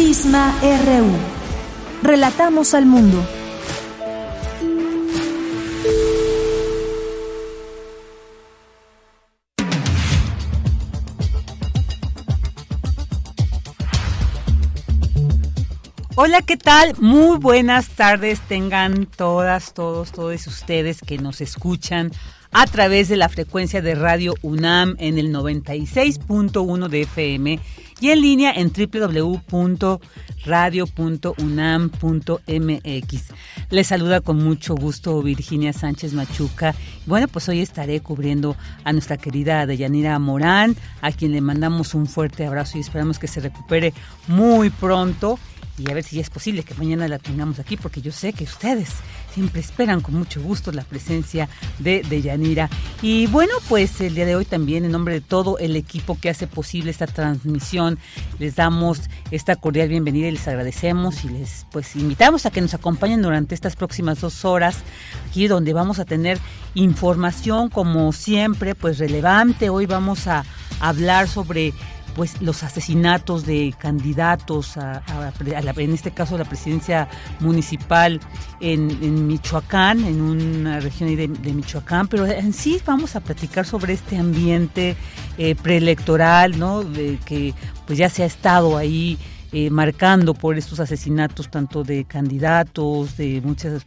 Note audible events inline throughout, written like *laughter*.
Prisma RU. Relatamos al mundo. Hola, ¿qué tal? Muy buenas tardes tengan todas, todos, todos ustedes que nos escuchan a través de la frecuencia de Radio UNAM en el 96.1 de FM y en línea en www.radio.unam.mx. Les saluda con mucho gusto Virginia Sánchez Machuca. Bueno, pues hoy estaré cubriendo a nuestra querida Deyanira Morán, a quien le mandamos un fuerte abrazo y esperamos que se recupere muy pronto y a ver si es posible que mañana la tengamos aquí, porque yo sé que ustedes siempre esperan con mucho gusto la presencia de, de Yanira. Y bueno, pues el día de hoy también, en nombre de todo el equipo que hace posible esta transmisión, les damos esta cordial bienvenida y les agradecemos y les pues invitamos a que nos acompañen durante estas próximas dos horas, aquí donde vamos a tener información como siempre, pues relevante. Hoy vamos a hablar sobre pues los asesinatos de candidatos a, en este caso la presidencia municipal en, Michoacán, en una región de, Michoacán, pero en sí vamos a platicar sobre este ambiente eh, preelectoral, ¿no? De que pues ya se ha estado ahí eh, marcando por estos asesinatos tanto de candidatos, de muchas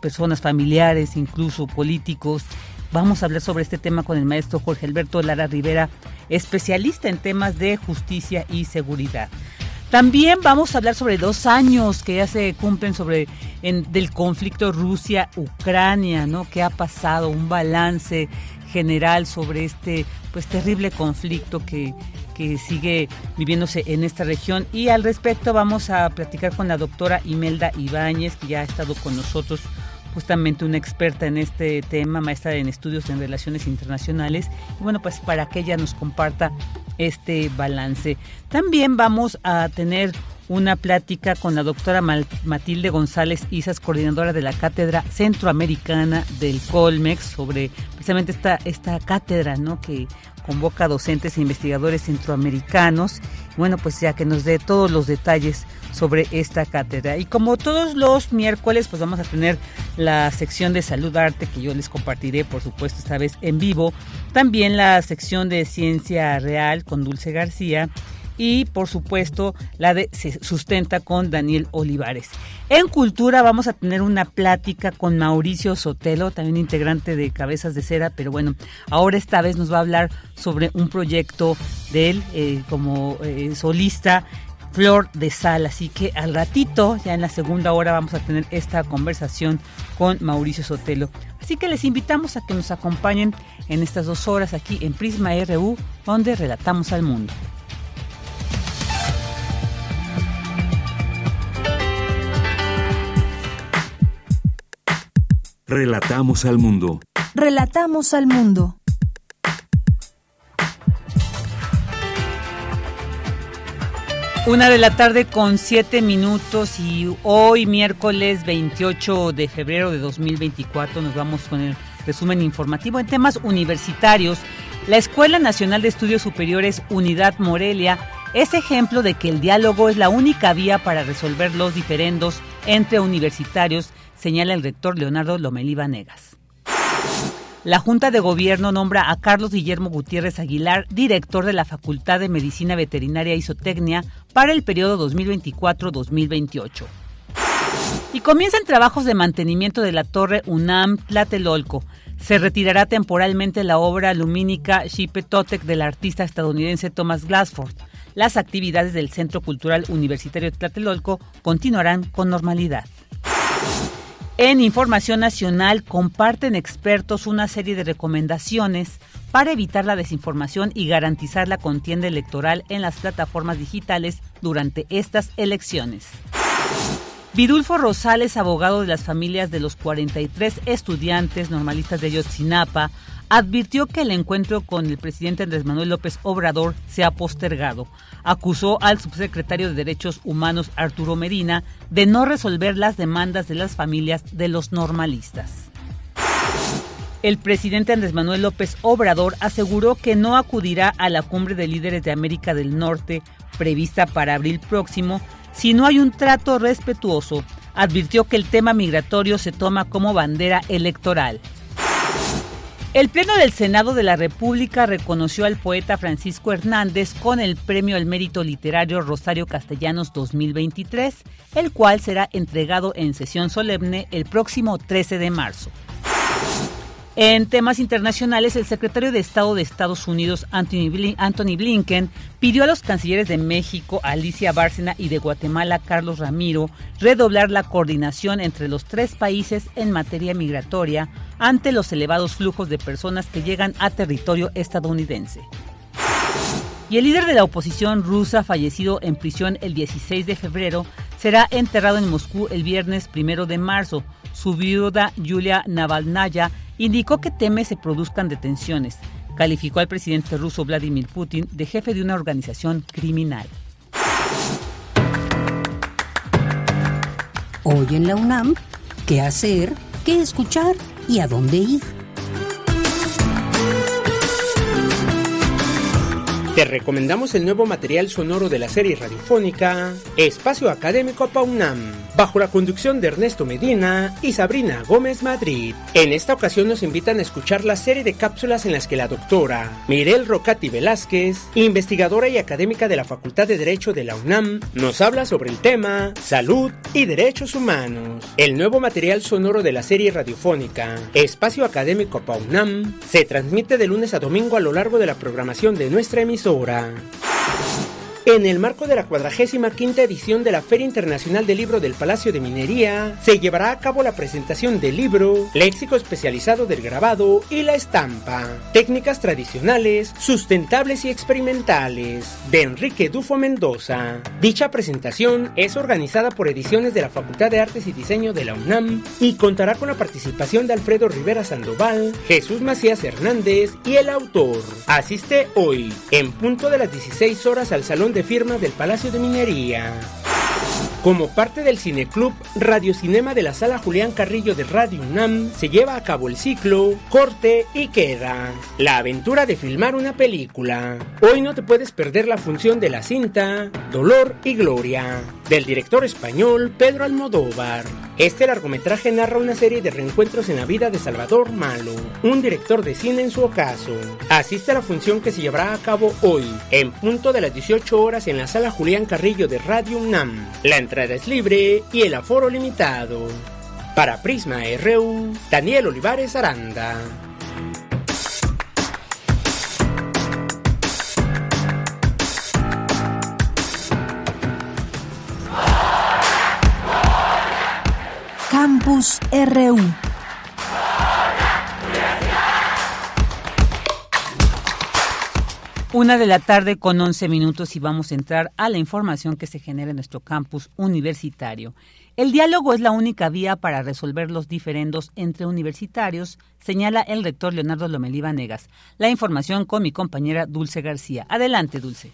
personas familiares, incluso políticos Vamos a hablar sobre este tema con el maestro Jorge Alberto Lara Rivera, especialista en temas de justicia y seguridad. También vamos a hablar sobre dos años que ya se cumplen sobre del conflicto Rusia-Ucrania, ¿no? ¿Qué ha pasado? Un balance general sobre este pues terrible conflicto que, que sigue viviéndose en esta región. Y al respecto vamos a platicar con la doctora Imelda Ibáñez, que ya ha estado con nosotros justamente una experta en este tema, maestra en estudios en relaciones internacionales, y bueno, pues para que ella nos comparta este balance. También vamos a tener una plática con la doctora Matilde González Isas, coordinadora de la Cátedra Centroamericana del Colmex, sobre precisamente esta, esta cátedra, ¿no? Que convoca docentes e investigadores centroamericanos. Bueno, pues ya que nos dé todos los detalles sobre esta cátedra. Y como todos los miércoles, pues vamos a tener la sección de salud arte que yo les compartiré, por supuesto, esta vez en vivo. También la sección de ciencia real con Dulce García y por supuesto la de Se sustenta con Daniel Olivares. En cultura vamos a tener una plática con Mauricio Sotelo, también integrante de Cabezas de Cera, pero bueno, ahora esta vez nos va a hablar sobre un proyecto de él eh, como eh, solista Flor de Sal. Así que al ratito, ya en la segunda hora, vamos a tener esta conversación con Mauricio Sotelo. Así que les invitamos a que nos acompañen en estas dos horas aquí en Prisma RU, donde relatamos al mundo. Relatamos al mundo. Relatamos al mundo. Una de la tarde con siete minutos y hoy miércoles 28 de febrero de 2024 nos vamos con el resumen informativo en temas universitarios. La Escuela Nacional de Estudios Superiores Unidad Morelia es ejemplo de que el diálogo es la única vía para resolver los diferendos entre universitarios, señala el rector Leonardo Lomelí Vanegas. La Junta de Gobierno nombra a Carlos Guillermo Gutiérrez Aguilar, director de la Facultad de Medicina Veterinaria y Zootecnia, para el periodo 2024-2028. Y comienzan trabajos de mantenimiento de la torre UNAM Tlatelolco. Se retirará temporalmente la obra lumínica Totec del artista estadounidense Thomas Glassford. Las actividades del Centro Cultural Universitario Tlatelolco continuarán con normalidad. En Información Nacional comparten expertos una serie de recomendaciones para evitar la desinformación y garantizar la contienda electoral en las plataformas digitales durante estas elecciones. Vidulfo Rosales, abogado de las familias de los 43 estudiantes normalistas de Yotzinapa, advirtió que el encuentro con el presidente Andrés Manuel López Obrador se ha postergado. Acusó al subsecretario de Derechos Humanos Arturo Medina de no resolver las demandas de las familias de los normalistas. El presidente Andrés Manuel López Obrador aseguró que no acudirá a la cumbre de líderes de América del Norte prevista para abril próximo si no hay un trato respetuoso. Advirtió que el tema migratorio se toma como bandera electoral. El Pleno del Senado de la República reconoció al poeta Francisco Hernández con el Premio al Mérito Literario Rosario Castellanos 2023, el cual será entregado en sesión solemne el próximo 13 de marzo. En temas internacionales, el secretario de Estado de Estados Unidos, Anthony Blinken, pidió a los cancilleres de México, Alicia Bárcena, y de Guatemala, Carlos Ramiro, redoblar la coordinación entre los tres países en materia migratoria ante los elevados flujos de personas que llegan a territorio estadounidense. Y el líder de la oposición rusa, fallecido en prisión el 16 de febrero, será enterrado en Moscú el viernes 1 de marzo. Su viuda, Yulia Navalnaya, indicó que teme se produzcan detenciones. Calificó al presidente ruso Vladimir Putin de jefe de una organización criminal. Hoy en la UNAM, ¿qué hacer? ¿Qué escuchar? ¿Y a dónde ir? Te recomendamos el nuevo material sonoro de la serie radiofónica Espacio Académico Paunam, bajo la conducción de Ernesto Medina y Sabrina Gómez Madrid. En esta ocasión nos invitan a escuchar la serie de cápsulas en las que la doctora Mirel Rocati Velázquez, investigadora y académica de la Facultad de Derecho de la UNAM, nos habla sobre el tema Salud y Derechos Humanos. El nuevo material sonoro de la serie radiofónica Espacio Académico Paunam se transmite de lunes a domingo a lo largo de la programación de nuestra emisión emisora. En el marco de la 45 edición de la Feria Internacional del Libro del Palacio de Minería, se llevará a cabo la presentación del libro, léxico especializado del grabado y la estampa, técnicas tradicionales, sustentables y experimentales, de Enrique Dufo Mendoza. Dicha presentación es organizada por ediciones de la Facultad de Artes y Diseño de la UNAM y contará con la participación de Alfredo Rivera Sandoval, Jesús Macías Hernández y el autor. Asiste hoy, en punto de las 16 horas al Salón de firmas del Palacio de Minería. Como parte del Cineclub Radiocinema de la Sala Julián Carrillo de Radio UNAM, se lleva a cabo el ciclo Corte y Queda, la aventura de filmar una película. Hoy no te puedes perder la función de la cinta Dolor y Gloria, del director español Pedro Almodóvar. Este largometraje narra una serie de reencuentros en la vida de Salvador Malo, un director de cine en su ocaso. Asiste a la función que se llevará a cabo hoy, en punto de las 18 horas en la Sala Julián Carrillo de Radio UNAM. La entrada es libre y el aforo limitado. Para Prisma RU, Daniel Olivares Aranda. Campus RU. Una de la tarde con 11 minutos y vamos a entrar a la información que se genera en nuestro campus universitario. El diálogo es la única vía para resolver los diferendos entre universitarios, señala el rector Leonardo Lomelí Negas. La información con mi compañera Dulce García. Adelante, Dulce.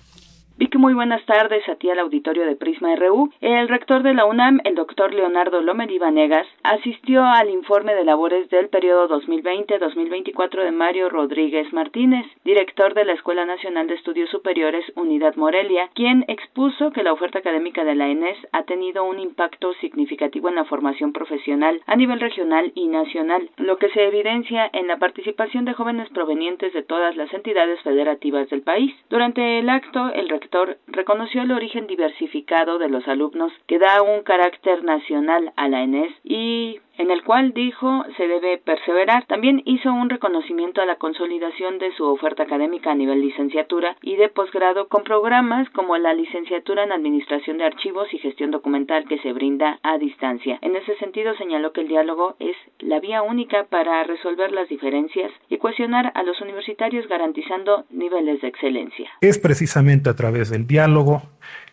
Vicky, muy buenas tardes a ti al auditorio de Prisma RU. El rector de la UNAM, el doctor Leonardo Lomeli Vanegas, asistió al informe de labores del periodo 2020-2024 de Mario Rodríguez Martínez, director de la Escuela Nacional de Estudios Superiores Unidad Morelia, quien expuso que la oferta académica de la ENES ha tenido un impacto significativo en la formación profesional a nivel regional y nacional, lo que se evidencia en la participación de jóvenes provenientes de todas las entidades federativas del país. Durante el acto, el rector reconoció el origen diversificado de los alumnos que da un carácter nacional a la ENES y en el cual dijo se debe perseverar. También hizo un reconocimiento a la consolidación de su oferta académica a nivel licenciatura y de posgrado con programas como la licenciatura en Administración de Archivos y Gestión Documental que se brinda a distancia. En ese sentido señaló que el diálogo es la vía única para resolver las diferencias y cuestionar a los universitarios garantizando niveles de excelencia. Es precisamente a través del diálogo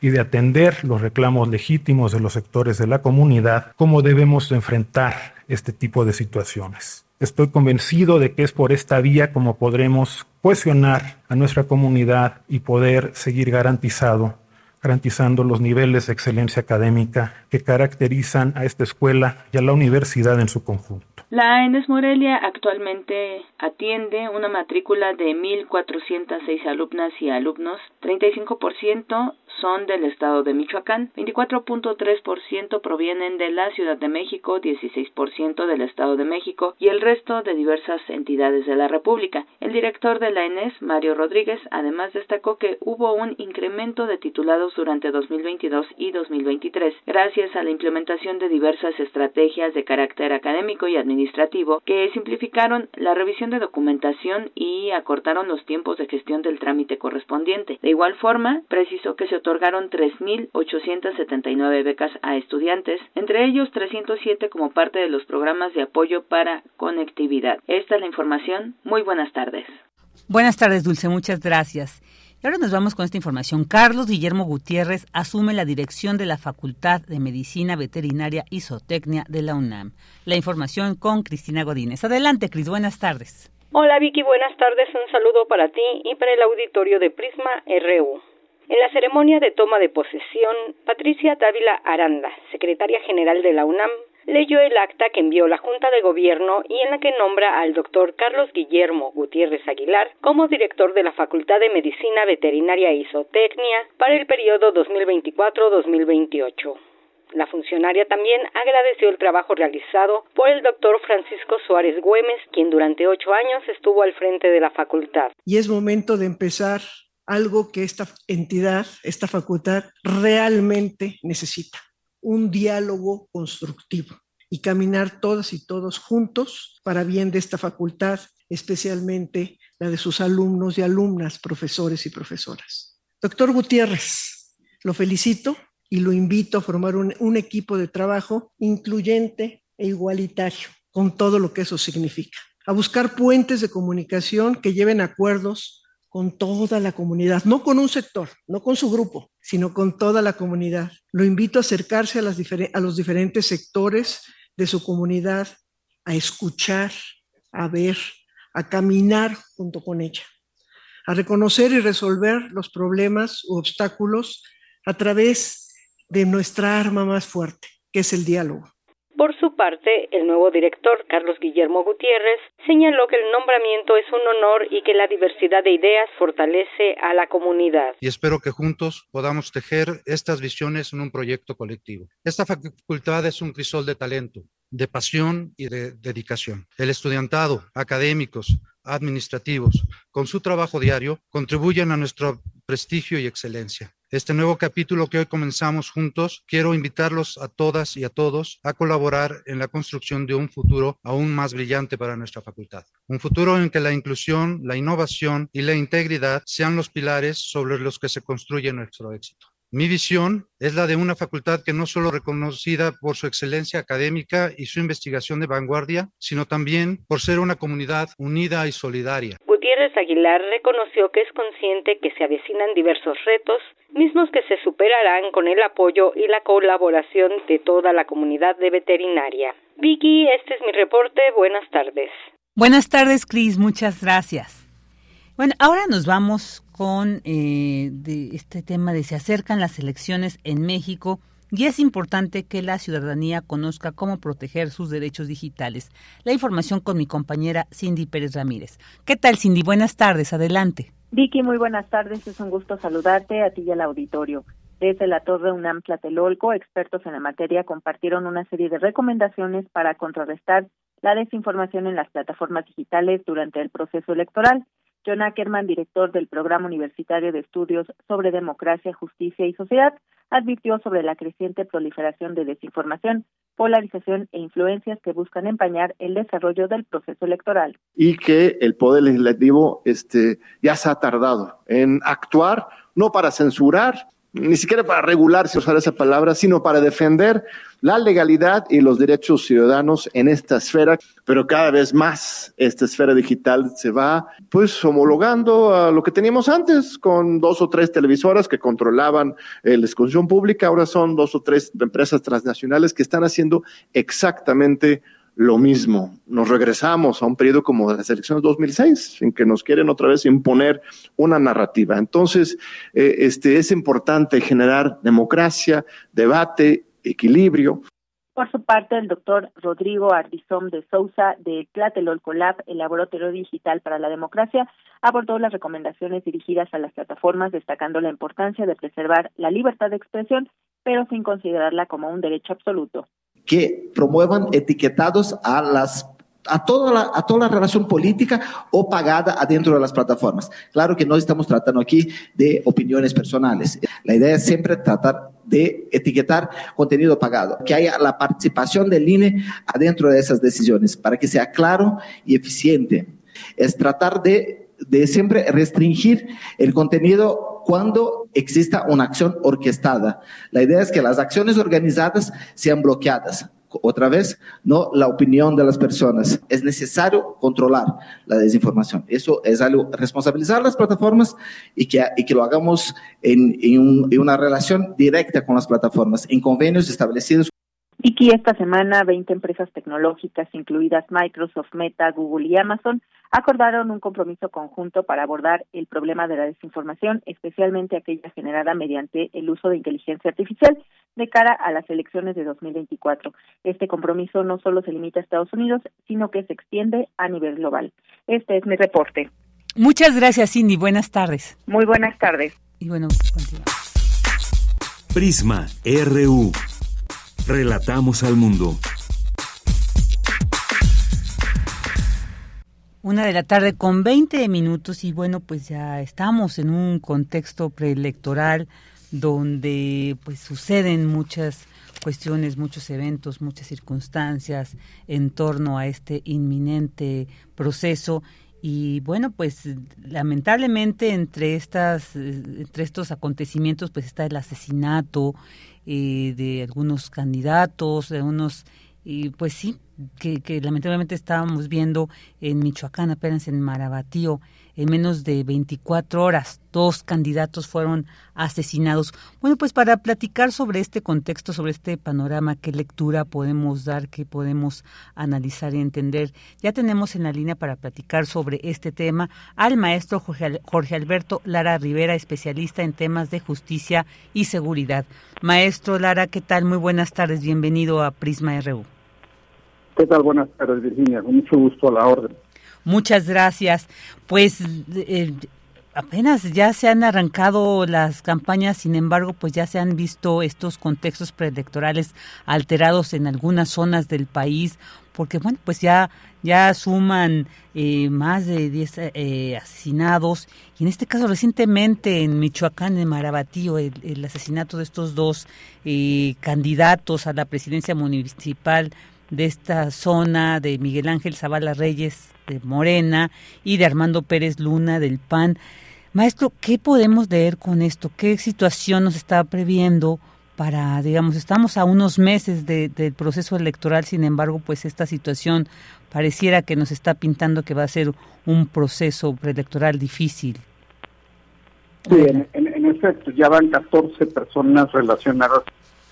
y de atender los reclamos legítimos de los sectores de la comunidad cómo debemos enfrentar este tipo de situaciones. Estoy convencido de que es por esta vía como podremos cohesionar a nuestra comunidad y poder seguir garantizado garantizando los niveles de excelencia académica que caracterizan a esta escuela y a la universidad en su conjunto. La ENES Morelia actualmente atiende una matrícula de 1.406 alumnas y alumnos, 35% son del estado de Michoacán, 24.3% provienen de la Ciudad de México, 16% del estado de México y el resto de diversas entidades de la República. El director de la ENES, Mario Rodríguez, además destacó que hubo un incremento de titulados durante 2022 y 2023 gracias a la implementación de diversas estrategias de carácter académico y administrativo que simplificaron la revisión de documentación y acortaron los tiempos de gestión del trámite correspondiente. De igual forma, precisó que se otorgaron 3.879 becas a estudiantes, entre ellos 307 como parte de los programas de apoyo para conectividad. Esta es la información. Muy buenas tardes. Buenas tardes, Dulce. Muchas gracias. Y ahora nos vamos con esta información. Carlos Guillermo Gutiérrez asume la dirección de la Facultad de Medicina Veterinaria y Zootecnia de la UNAM. La información con Cristina Godínez. Adelante, Cris. Buenas tardes. Hola, Vicky. Buenas tardes. Un saludo para ti y para el auditorio de Prisma RU. En la ceremonia de toma de posesión, Patricia Dávila Aranda, secretaria general de la UNAM, leyó el acta que envió la Junta de Gobierno y en la que nombra al doctor Carlos Guillermo Gutiérrez Aguilar como director de la Facultad de Medicina Veterinaria y Zootecnia para el periodo 2024-2028. La funcionaria también agradeció el trabajo realizado por el doctor Francisco Suárez Güemes, quien durante ocho años estuvo al frente de la facultad. Y es momento de empezar algo que esta entidad, esta facultad realmente necesita, un diálogo constructivo y caminar todas y todos juntos para bien de esta facultad, especialmente la de sus alumnos y alumnas, profesores y profesoras. Doctor Gutiérrez, lo felicito y lo invito a formar un, un equipo de trabajo incluyente e igualitario, con todo lo que eso significa, a buscar puentes de comunicación que lleven acuerdos con toda la comunidad, no con un sector, no con su grupo, sino con toda la comunidad. Lo invito a acercarse a, los diferentes sectores de su comunidad, a escuchar, a ver, a caminar junto con ella, a reconocer y resolver los problemas u obstáculos a través de nuestra arma más fuerte, que es el diálogo. Por su parte, el nuevo director, Carlos Guillermo Gutiérrez, señaló que el nombramiento es un honor y que la diversidad de ideas fortalece a la comunidad. Y espero que juntos podamos tejer estas visiones en un proyecto colectivo. Esta facultad es un crisol de talento, de pasión y de dedicación. El estudiantado, académicos, administrativos, con su trabajo diario, contribuyen a nuestro prestigio y excelencia. Este nuevo capítulo que hoy comenzamos juntos, quiero invitarlos a todas y a todos a colaborar en la construcción de un futuro aún más brillante para nuestra facultad. Un futuro en que la inclusión, la innovación y la integridad sean los pilares sobre los que se construye nuestro éxito. Mi visión es la de una facultad que no solo reconocida por su excelencia académica y su investigación de vanguardia, sino también por ser una comunidad unida y solidaria. Gutiérrez Aguilar reconoció que es consciente que se avecinan diversos retos, mismos que se superarán con el apoyo y la colaboración de toda la comunidad de veterinaria. Vicky, este es mi reporte. Buenas tardes. Buenas tardes, Cris. Muchas gracias. Bueno, ahora nos vamos con eh, de este tema de se acercan las elecciones en México y es importante que la ciudadanía conozca cómo proteger sus derechos digitales. La información con mi compañera Cindy Pérez Ramírez. ¿Qué tal, Cindy? Buenas tardes, adelante. Vicky, muy buenas tardes. Es un gusto saludarte a ti y al auditorio. Desde la Torre UNAM Tlatelolco, expertos en la materia compartieron una serie de recomendaciones para contrarrestar la desinformación en las plataformas digitales durante el proceso electoral. John Ackerman, director del Programa Universitario de Estudios sobre Democracia, Justicia y Sociedad, advirtió sobre la creciente proliferación de desinformación, polarización e influencias que buscan empañar el desarrollo del proceso electoral. Y que el Poder Legislativo este, ya se ha tardado en actuar, no para censurar, ni siquiera para regular, si usar esa palabra, sino para defender la legalidad y los derechos ciudadanos en esta esfera, pero cada vez más esta esfera digital se va pues homologando a lo que teníamos antes con dos o tres televisoras que controlaban la discusión pública, ahora son dos o tres empresas transnacionales que están haciendo exactamente lo mismo. Nos regresamos a un periodo como de las elecciones 2006, en que nos quieren otra vez imponer una narrativa. Entonces, eh, este, es importante generar democracia, debate, equilibrio. Por su parte, el doctor Rodrigo Ardizón de Sousa de Tlatelolco Lab, el Laboratorio Digital para la Democracia, abordó las recomendaciones dirigidas a las plataformas, destacando la importancia de preservar la libertad de expresión, pero sin considerarla como un derecho absoluto que promuevan etiquetados a las a toda, la, a toda la relación política o pagada adentro de las plataformas. Claro que no estamos tratando aquí de opiniones personales. La idea es siempre tratar de etiquetar contenido pagado, que haya la participación del INE adentro de esas decisiones para que sea claro y eficiente. Es tratar de, de siempre restringir el contenido cuando exista una acción orquestada. La idea es que las acciones organizadas sean bloqueadas. Otra vez, no la opinión de las personas. Es necesario controlar la desinformación. Eso es algo, responsabilizar las plataformas y que, y que lo hagamos en, en, en una relación directa con las plataformas, en convenios establecidos y que esta semana 20 empresas tecnológicas, incluidas Microsoft, Meta, Google y Amazon, acordaron un compromiso conjunto para abordar el problema de la desinformación, especialmente aquella generada mediante el uso de inteligencia artificial de cara a las elecciones de 2024. Este compromiso no solo se limita a Estados Unidos, sino que se extiende a nivel global. Este es mi reporte. Muchas gracias, Cindy. Buenas tardes. Muy buenas tardes. Y bueno, continuamos. Prisma RU. Relatamos al mundo. Una de la tarde con 20 minutos y bueno, pues ya estamos en un contexto preelectoral donde pues suceden muchas cuestiones, muchos eventos, muchas circunstancias en torno a este inminente proceso y bueno, pues lamentablemente entre estas entre estos acontecimientos pues está el asesinato eh, de algunos candidatos, de unos y pues sí, que, que, lamentablemente estábamos viendo en Michoacán, apenas en Marabatío, en menos de 24 horas, dos candidatos fueron asesinados. Bueno, pues para platicar sobre este contexto, sobre este panorama, qué lectura podemos dar, qué podemos analizar y entender, ya tenemos en la línea para platicar sobre este tema al maestro Jorge Alberto Lara Rivera, especialista en temas de justicia y seguridad. Maestro Lara, ¿qué tal? Muy buenas tardes, bienvenido a Prisma RU. ¿Qué tal? Buenas tardes, Virginia. Con mucho gusto a la orden. Muchas gracias. Pues eh, apenas ya se han arrancado las campañas, sin embargo, pues ya se han visto estos contextos preelectorales alterados en algunas zonas del país, porque bueno, pues ya ya suman eh, más de 10 eh, asesinados y en este caso recientemente en Michoacán, en Marabatío, el, asesinato de estos dos eh, candidatos a la presidencia municipal de esta zona de Miguel Ángel Zavala Reyes de Morena y de Armando Pérez Luna del PAN. Maestro, ¿qué podemos leer con esto? ¿Qué situación nos está previendo para, digamos, estamos a unos meses de, del proceso electoral, sin embargo, pues esta situación pareciera que nos está pintando que va a ser un proceso preelectoral difícil? Sí, en, en, en efecto, ya van 14 personas relacionadas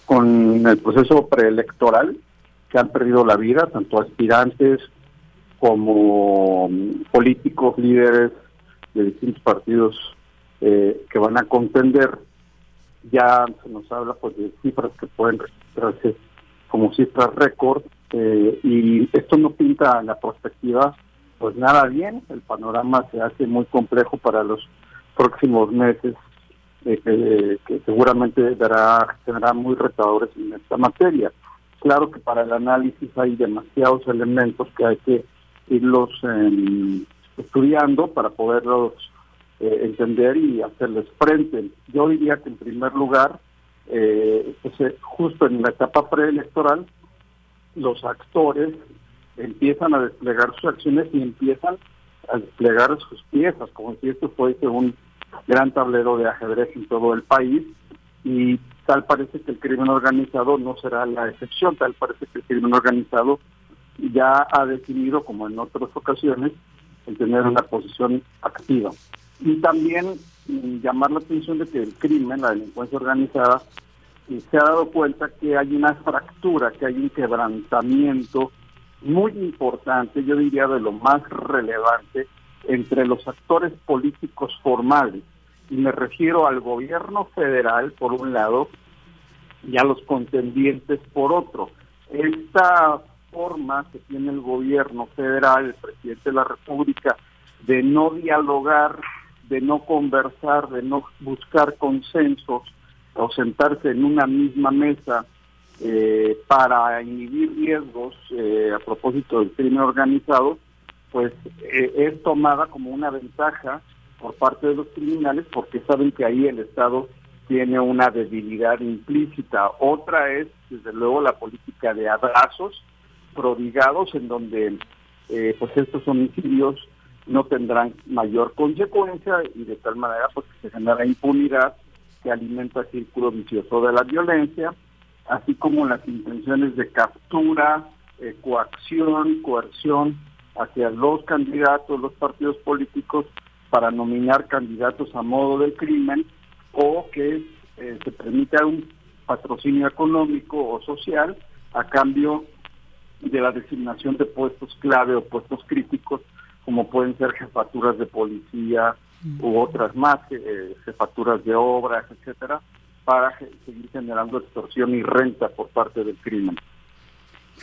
con el proceso preelectoral que han perdido la vida, tanto aspirantes como mm, políticos, líderes de distintos partidos eh, que van a contender. Ya se nos habla pues de cifras que pueden registrarse como cifras récord eh, y esto no pinta la perspectiva pues nada bien, el panorama se hace muy complejo para los próximos meses eh, que, seguramente dará, tendrá muy retadores en esta materia. Claro que para el análisis hay demasiados elementos que hay que irlos eh, estudiando para poderlos eh, entender y hacerles frente. Yo diría que en primer lugar, eh, pues, eh, justo en la etapa preelectoral, los actores empiezan a desplegar sus acciones y empiezan a desplegar sus piezas, como si esto fuese un gran tablero de ajedrez en todo el país y tal parece que el crimen organizado no será la excepción, tal parece que el crimen organizado ya ha decidido, como en otras ocasiones, el tener una posición activa. Y también mm, llamar la atención de que el crimen, la delincuencia organizada, eh, se ha dado cuenta que hay una fractura, que hay un quebrantamiento muy importante, yo diría de lo más relevante, entre los actores políticos formales. Y me refiero al gobierno federal, por un lado, y a los contendientes, por otro. Esta forma que tiene el gobierno federal, el presidente de la República, de no dialogar, de no conversar, de no buscar consensos o sentarse en una misma mesa eh, para inhibir riesgos eh, a propósito del crimen organizado, pues eh, es tomada como una ventaja por parte de los criminales porque saben que ahí el Estado tiene una debilidad implícita. Otra es, desde luego, la política de abrazos prodigados en donde pues estos homicidios no tendrán mayor consecuencia y de tal manera pues se genera impunidad que alimenta el círculo vicioso de la violencia así como las intenciones de captura, eh, coacción, coerción hacia los candidatos, los partidos políticos, para nominar candidatos a modo del crimen o que eh, se permita un patrocinio económico o social a cambio de la designación de puestos clave o puestos críticos, como pueden ser jefaturas de policía u otras más, eh, jefaturas de obras, etcétera, para seguir generando extorsión y renta por parte del crimen.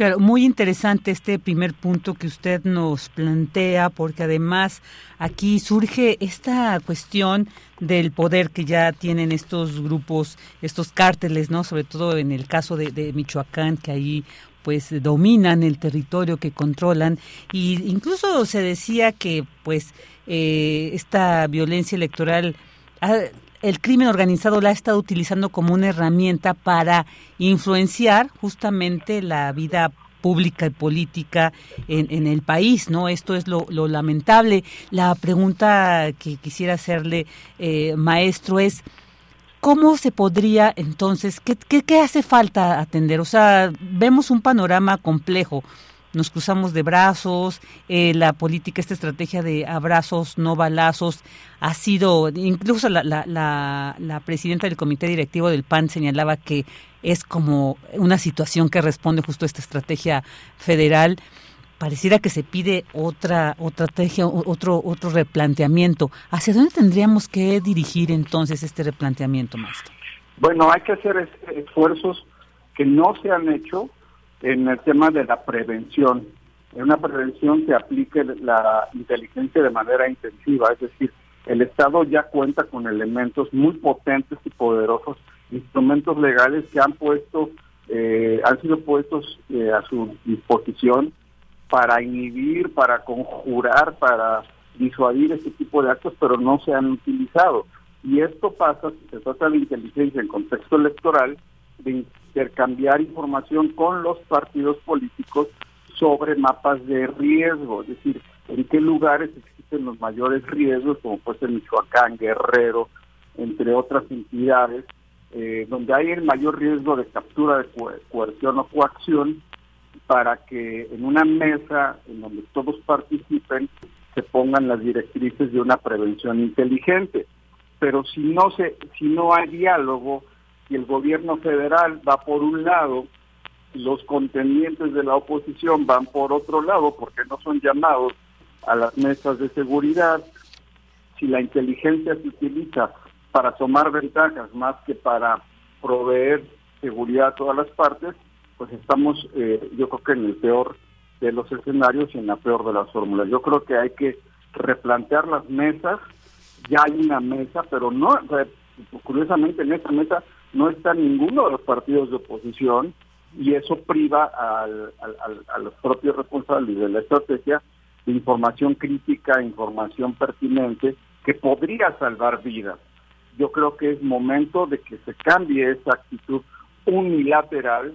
Claro, muy interesante este primer punto que usted nos plantea, porque además aquí surge esta cuestión del poder que ya tienen estos grupos, estos cárteles, ¿no? Sobre todo en el caso de, Michoacán, que ahí pues dominan el territorio que controlan y incluso se decía que pues eh, esta violencia electoral el crimen organizado la ha estado utilizando como una herramienta para influenciar justamente la vida pública y política en, el país, ¿no? Esto es lo, lamentable. La pregunta que quisiera hacerle, eh, maestro, es ¿cómo se podría entonces, qué, qué, qué hace falta atender? O sea, vemos un panorama complejo nos cruzamos de brazos, eh, la política, esta estrategia de abrazos, no balazos, ha sido, incluso la, la, la, presidenta del comité directivo del PAN señalaba que es como una situación que responde justo a esta estrategia federal. Pareciera que se pide otra, otra estrategia, otro, otro replanteamiento. ¿Hacia dónde tendríamos que dirigir entonces este replanteamiento, maestro? Bueno, hay que hacer esfuerzos que no se han hecho en el tema de la prevención, en una prevención que aplique la inteligencia de manera intensiva, es decir, el Estado ya cuenta con elementos muy potentes y poderosos, instrumentos legales que han puesto, eh, han sido puestos eh, a su disposición para inhibir, para conjurar, para disuadir este tipo de actos, pero no se han utilizado. Y esto pasa, si se trata de inteligencia en contexto electoral, de intercambiar información con los partidos políticos sobre mapas de riesgo, es decir, en qué lugares existen los mayores riesgos, como puede ser Michoacán, Guerrero, entre otras entidades, eh, donde hay el mayor riesgo de captura de coerción o coacción, para que en una mesa en donde todos participen se pongan las directrices de una prevención inteligente. Pero si no se, si no hay diálogo, y el gobierno federal va por un lado, los contendientes de la oposición van por otro lado porque no son llamados a las mesas de seguridad. Si la inteligencia se utiliza para tomar ventajas más que para proveer seguridad a todas las partes, pues estamos eh, yo creo que en el peor de los escenarios y en la peor de las fórmulas. Yo creo que hay que replantear las mesas, ya hay una mesa, pero no, curiosamente en esta mesa no está ninguno de los partidos de oposición y eso priva al, a los propios responsables de la estrategia de información crítica, información pertinente, que podría salvar vidas. Yo creo que es momento de que se cambie esa actitud unilateral,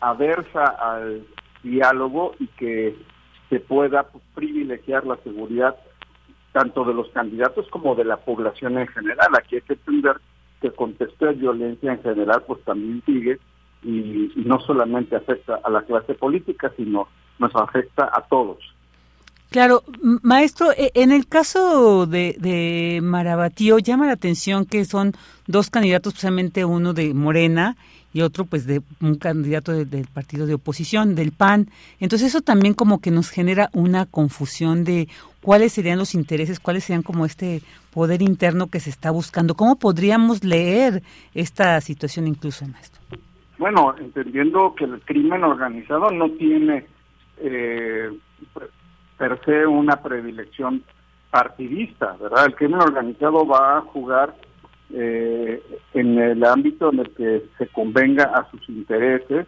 aversa al diálogo y que se pueda privilegiar la seguridad tanto de los candidatos como de la población en general. Aquí hay que entender que contexto de violencia en general pues también sigue y, no solamente afecta a la clase política, sino nos afecta a todos. Claro, maestro, e, en el caso de, de Marabatío llama la atención que son dos candidatos, especialmente uno de Morena y otro pues de un candidato del partido de oposición, del PAN. Entonces eso también como que nos genera una confusión de cuáles serían los intereses, cuáles serían como este poder interno que se está buscando. ¿Cómo podríamos leer esta situación incluso, maestro? Bueno, entendiendo que el crimen organizado no tiene eh, per se una predilección partidista, ¿verdad? El crimen organizado va a jugar eh, en el ámbito en el que se convenga a sus intereses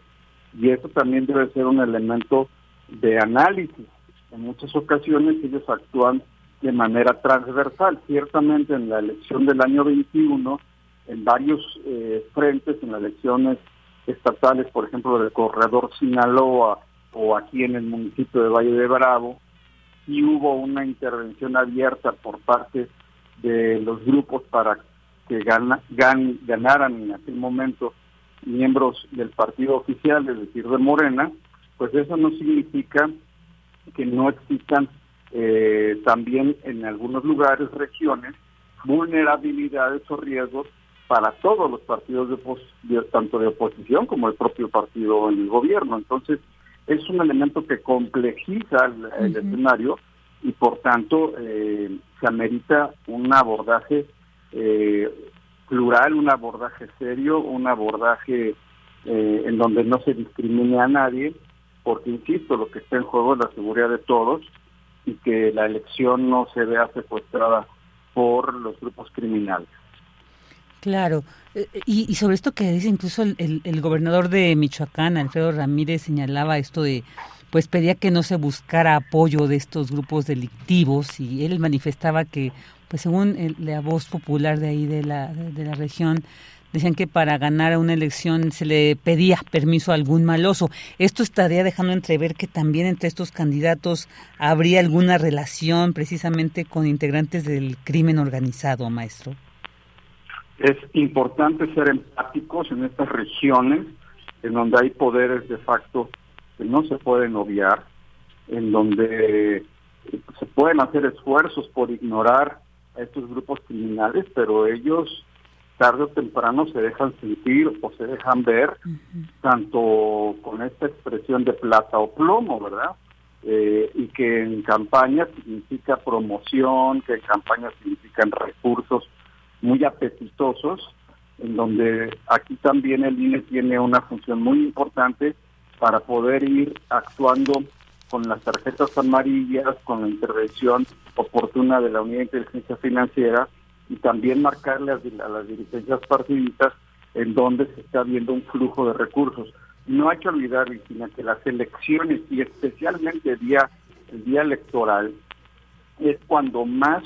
y eso también debe ser un elemento de análisis. En muchas ocasiones ellos actúan de manera transversal. Ciertamente en la elección del año 21, en varios eh, frentes, en las elecciones estatales, por ejemplo, del corredor Sinaloa o aquí en el municipio de Valle de Bravo, y hubo una intervención abierta por parte de los grupos para que gana, ganaran en aquel momento miembros del partido oficial, es decir, de Morena, pues eso no significa que no existan eh, también en algunos lugares, regiones, vulnerabilidades o riesgos para todos los partidos de, tanto de oposición como el propio partido en el gobierno. Entonces, es un elemento que complejiza el, escenario y por tanto eh, se amerita un abordaje eh, plural, un abordaje serio, un abordaje eh, en donde no se discrimine a nadie, porque insisto, lo que está en juego es la seguridad de todos y que la elección no se vea secuestrada por los grupos criminales. Claro, eh, y, sobre esto que dice incluso el, el, gobernador de Michoacán, Alfredo Ramírez, señalaba esto de, pues pedía que no se buscara apoyo de estos grupos delictivos y él manifestaba que, pues según la voz popular de ahí de la, de la región, decían que para ganar una elección se le pedía permiso a algún maloso. Esto estaría dejando entrever que también entre estos candidatos habría alguna relación precisamente con integrantes del crimen organizado, maestro. Es importante ser empáticos en estas regiones en donde hay poderes de facto que no se pueden obviar, en donde se pueden hacer esfuerzos por ignorar a estos grupos criminales, pero ellos tarde o temprano se dejan sentir o se dejan ver, tanto con esta expresión de plata o plomo, ¿verdad? Eh, y que en campaña significa promoción, que en campaña significan recursos muy apetitosos, en donde aquí también el INE tiene una función muy importante para poder ir actuando con las tarjetas amarillas, con la intervención oportuna de la Unidad de Inteligencia Financiera y también marcarle a, las dirigencias partidistas en donde se está viendo un flujo de recursos. No hay que olvidar, Virginia, que las elecciones y especialmente el día, el día electoral es cuando más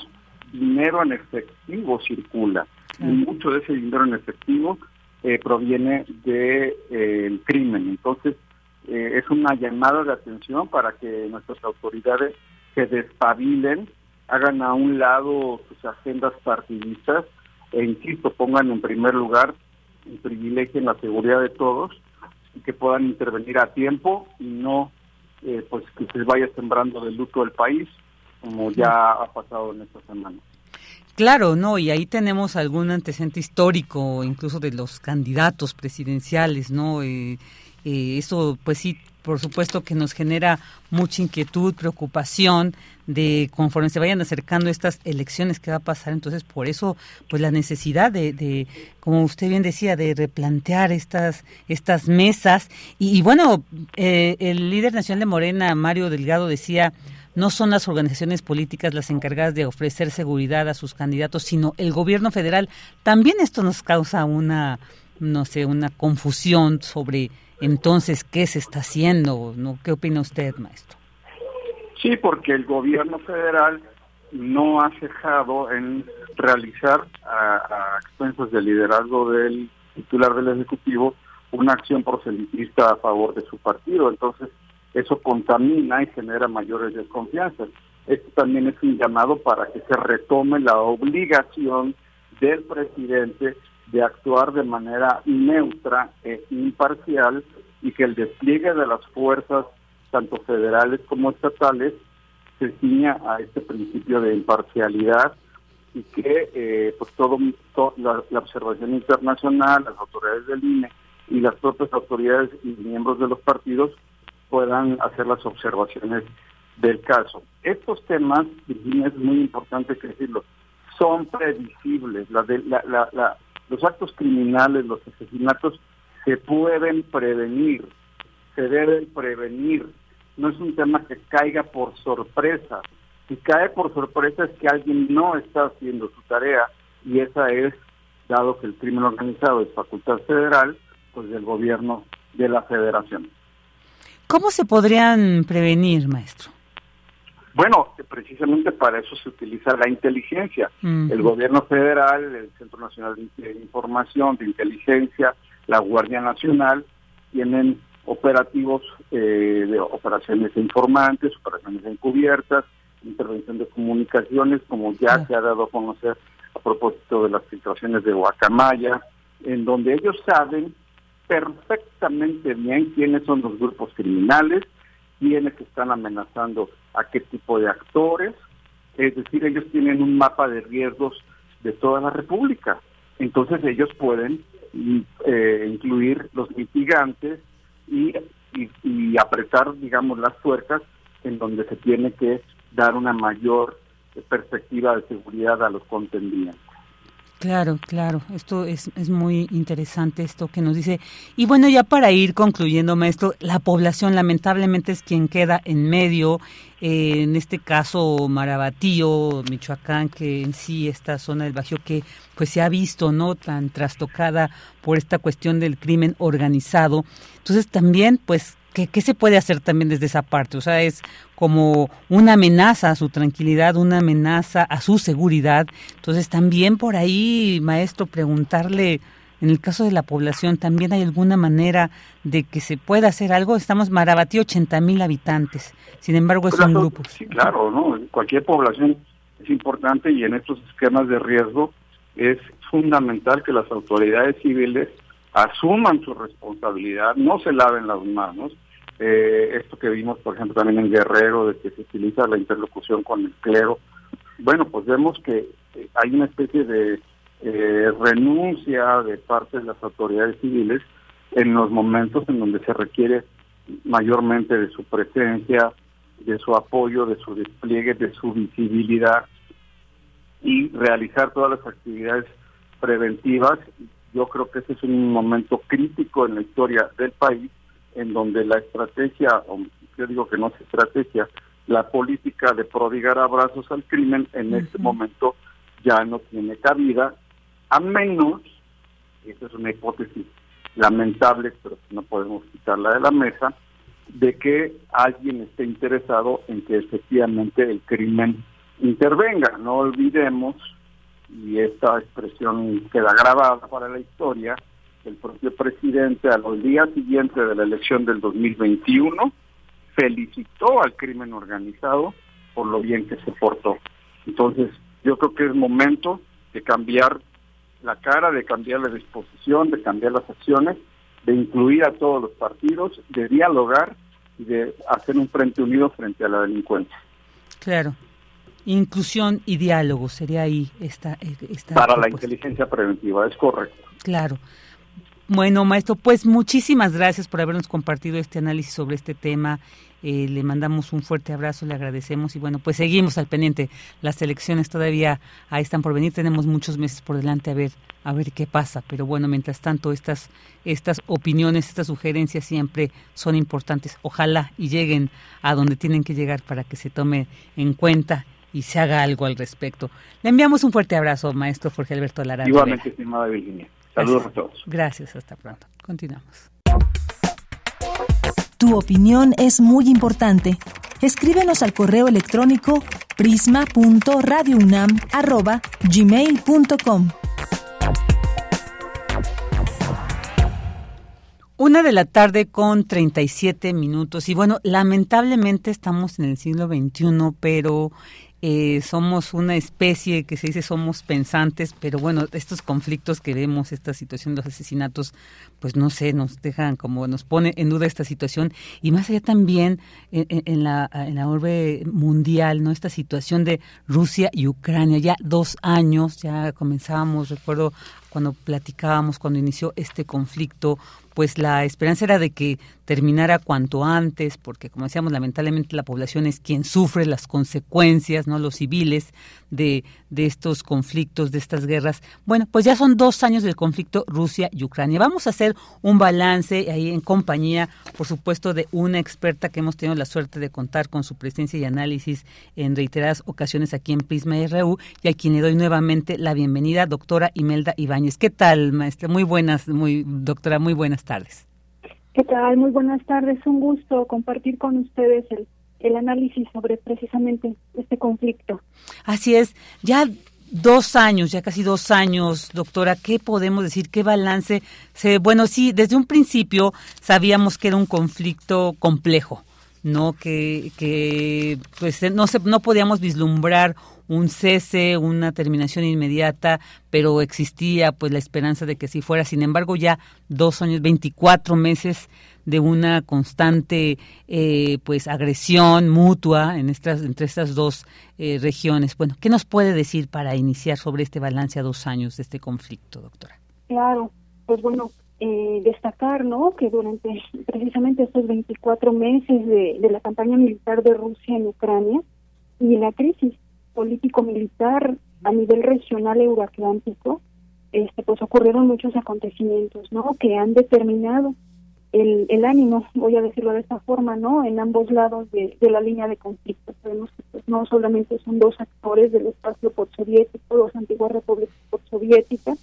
dinero en efectivo circula. Y mucho de ese dinero en efectivo eh, proviene del de, eh, crimen. Entonces, eh, es una llamada de atención para que nuestras autoridades se despabilen, hagan a un lado sus agendas partidistas e, insisto, pongan en primer lugar y privilegien la seguridad de todos y que puedan intervenir a tiempo y no eh, pues que se vaya sembrando de luto el país como ya ha pasado en esta semana. Claro, no, y ahí tenemos algún antecedente histórico, incluso de los candidatos presidenciales, ¿no? Eh, eh, eso, pues sí, por supuesto que nos genera mucha inquietud, preocupación de conforme se vayan acercando estas elecciones que va a pasar. Entonces, por eso, pues la necesidad de, como usted bien decía, de replantear estas, estas mesas. Y, bueno, eh, el líder nacional de Morena, Mario Delgado, decía, no son las organizaciones políticas las encargadas de ofrecer seguridad a sus candidatos, sino el gobierno federal. También esto nos causa una, no sé, una confusión sobre entonces, ¿qué se está haciendo? ¿No? ¿Qué opina usted, maestro? Sí, porque el gobierno federal no ha cejado en realizar a, a expensas del liderazgo del titular del Ejecutivo una acción proselitista a favor de su partido. Entonces, eso contamina y genera mayores desconfianzas. Esto también es un llamado para que se retome la obligación del presidente de actuar de manera neutra e imparcial y que el despliegue de las fuerzas, tanto federales como estatales, se ciña a este principio de imparcialidad y que eh, pues todo, la, observación internacional, las autoridades del INE y las propias autoridades y miembros de los partidos puedan hacer las observaciones del caso. Estos temas, Virginia, es muy importante decirlo, son previsibles. La la, la, los actos criminales, los asesinatos, se pueden prevenir, se deben prevenir. No es un tema que caiga por sorpresa. Si cae por sorpresa es que alguien no está haciendo su tarea y esa es, dado que el crimen organizado es facultad federal, pues del gobierno de la federación. ¿Cómo se podrían prevenir, maestro? Bueno, precisamente para eso se utiliza la inteligencia. El gobierno federal, el Centro Nacional de Información, de Inteligencia, la Guardia Nacional, tienen operativos eh, de operaciones informantes, operaciones encubiertas, intervención de comunicaciones, como ya se ha dado a conocer a propósito de las situaciones de Guacamaya, en donde ellos saben perfectamente bien quiénes son los grupos criminales, quiénes están amenazando a qué tipo de actores, es decir, ellos tienen un mapa de riesgos de toda la República. Entonces ellos pueden eh, incluir los mitigantes y, y, apretar, digamos, las fuerzas en donde se tiene que dar una mayor perspectiva de seguridad a los contendientes. Claro, claro, esto es, es muy interesante esto que nos dice. Y bueno, ya para ir concluyendo, maestro, la población lamentablemente es quien queda en medio, eh, en este caso Marabatío, Michoacán, que en sí esta zona del Bajío que pues se ha visto no tan trastocada por esta cuestión del crimen organizado. Entonces también pues ¿Qué, se puede hacer también desde esa parte? O sea, es como una amenaza a su tranquilidad, una amenaza a su seguridad. Entonces, también por ahí, maestro, preguntarle, en el caso de la población, ¿también hay alguna manera de que se pueda hacer algo? Estamos Marabatí, 80 mil habitantes. Sin embargo, es un grupo. Sí, claro, ¿no? Cualquier población es importante y en estos esquemas de riesgo es fundamental que las autoridades civiles asuman su responsabilidad, no se laven las manos. Eh, esto que vimos, por ejemplo, también en Guerrero, de que se utiliza la interlocución con el clero. Bueno, pues vemos que eh, hay una especie de eh, renuncia de parte de las autoridades civiles en los momentos en donde se requiere mayormente de su presencia, de su apoyo, de su despliegue, de su visibilidad y realizar todas las actividades preventivas yo creo que ese es un momento crítico en la historia del país, en donde la estrategia, o yo digo que no es estrategia, la política de prodigar abrazos al crimen en este momento ya no tiene cabida, a menos, y esa es una hipótesis lamentable, pero no podemos quitarla de la mesa, de que alguien esté interesado en que efectivamente el crimen intervenga. No olvidemos y esta expresión queda grabada para la historia, el propio presidente al día siguiente de la elección del 2021 felicitó al crimen organizado por lo bien que se portó. Entonces, yo creo que es momento de cambiar la cara, de cambiar la disposición, de cambiar las acciones, de incluir a todos los partidos, de dialogar y de hacer un frente unido frente a la delincuencia. Claro, Inclusión y diálogo sería ahí esta. Eh, esta Para la inteligencia preventiva, es correcto. Claro. Bueno, maestro, pues muchísimas gracias por habernos compartido este análisis sobre este tema. Eh, le mandamos un fuerte abrazo, le agradecemos y bueno, pues seguimos al pendiente. Las elecciones todavía ahí están por venir, tenemos muchos meses por delante a ver a ver qué pasa, pero bueno, mientras tanto estas estas opiniones, estas sugerencias siempre son importantes. Ojalá y lleguen a donde tienen que llegar para que se tome en cuenta y se haga algo al respecto. Le enviamos un fuerte abrazo, maestro Jorge Alberto Lara. Igualmente, estimada Virginia. Saludos a todos. Gracias, hasta pronto. Continuamos. Tu opinión es muy importante. Escríbenos al correo electrónico prisma.radiounam@gmail.com. Una de la tarde con 37 minutos. Y bueno, lamentablemente estamos en el siglo XXI, pero eh, somos una especie que se dice somos pensantes, pero bueno, estos conflictos que vemos, esta situación de los asesinatos, pues no sé, nos dejan como, nos pone en duda esta situación y más allá también en, la, en la orbe mundial, ¿no? Esta situación de Rusia y Ucrania, ya dos años, ya comenzábamos, recuerdo cuando platicábamos, cuando inició este conflicto, pues la esperanza era de que terminara cuanto antes, porque como decíamos, lamentablemente la población es quien sufre las consecuencias, no los civiles, de, de estos conflictos, de estas guerras. Bueno, pues ya son dos años del conflicto Rusia y Ucrania. Vamos a hacer un balance ahí en compañía, por supuesto, de una experta que hemos tenido la suerte de contar con su presencia y análisis en reiteradas ocasiones aquí en Prisma RU, y a quien le doy nuevamente la bienvenida, doctora Imelda Ibáñez. ¿Qué tal, maestra? Muy buenas, muy doctora, muy buenas tardes. ¿Qué tal? Muy buenas tardes. Un gusto compartir con ustedes el, el análisis sobre precisamente este conflicto. Así es. Ya dos años, ya casi dos años, doctora, ¿qué podemos decir? ¿Qué balance? Se, bueno, sí, desde un principio sabíamos que era un conflicto complejo, ¿no? Que, que pues no, se, no podíamos vislumbrar un cese, una terminación inmediata, pero existía pues la esperanza de que sí fuera. Sin embargo, ya dos años, 24 meses de una constante eh, pues agresión mutua en estas, entre estas dos eh, regiones. Bueno, ¿qué nos puede decir para iniciar sobre este balance a dos años de este conflicto, doctora? Claro, pues bueno, eh, destacar ¿no? que durante precisamente estos 24 meses de, de la campaña militar de Rusia en Ucrania y la crisis político-militar a nivel regional euroatlántico, este, pues ocurrieron muchos acontecimientos, ¿no? Que han determinado el, el ánimo, voy a decirlo de esta forma, ¿no? En ambos lados de, de la línea de conflicto. Sabemos que pues, no solamente son dos actores del espacio postsoviético, dos antiguas repúblicas postsoviéticas,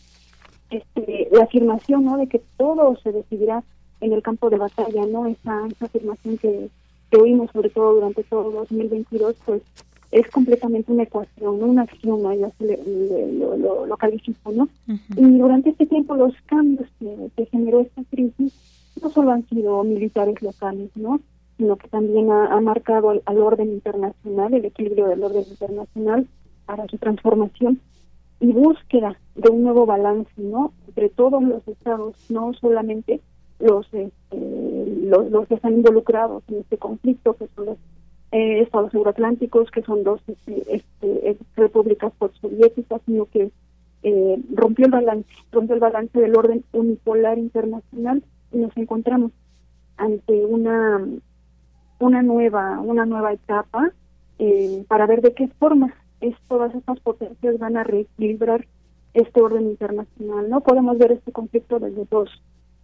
este, la afirmación, ¿no? De que todo se decidirá en el campo de batalla, ¿no? Esa, esa afirmación que, que oímos sobre todo durante todo 2022, pues es completamente una ecuación, una acción, ¿no? lo, lo, califico, ¿no? Y durante este tiempo los cambios que, generó esta crisis no solo han sido militares locales, ¿no? Sino que también ha, marcado al, orden internacional, el equilibrio del orden internacional para su transformación y búsqueda de un nuevo balance, ¿no? Entre todos los estados, no solamente los, este, los, los que están involucrados en este conflicto, que son los eh, estados euroatlánticos, que son dos este, este, repúblicas postsoviéticas, sino que eh, rompió el balance, rompió el balance del orden unipolar internacional y nos encontramos ante una una nueva una nueva etapa eh, para ver de qué forma es, todas estas potencias van a reequilibrar este orden internacional no podemos ver este conflicto desde dos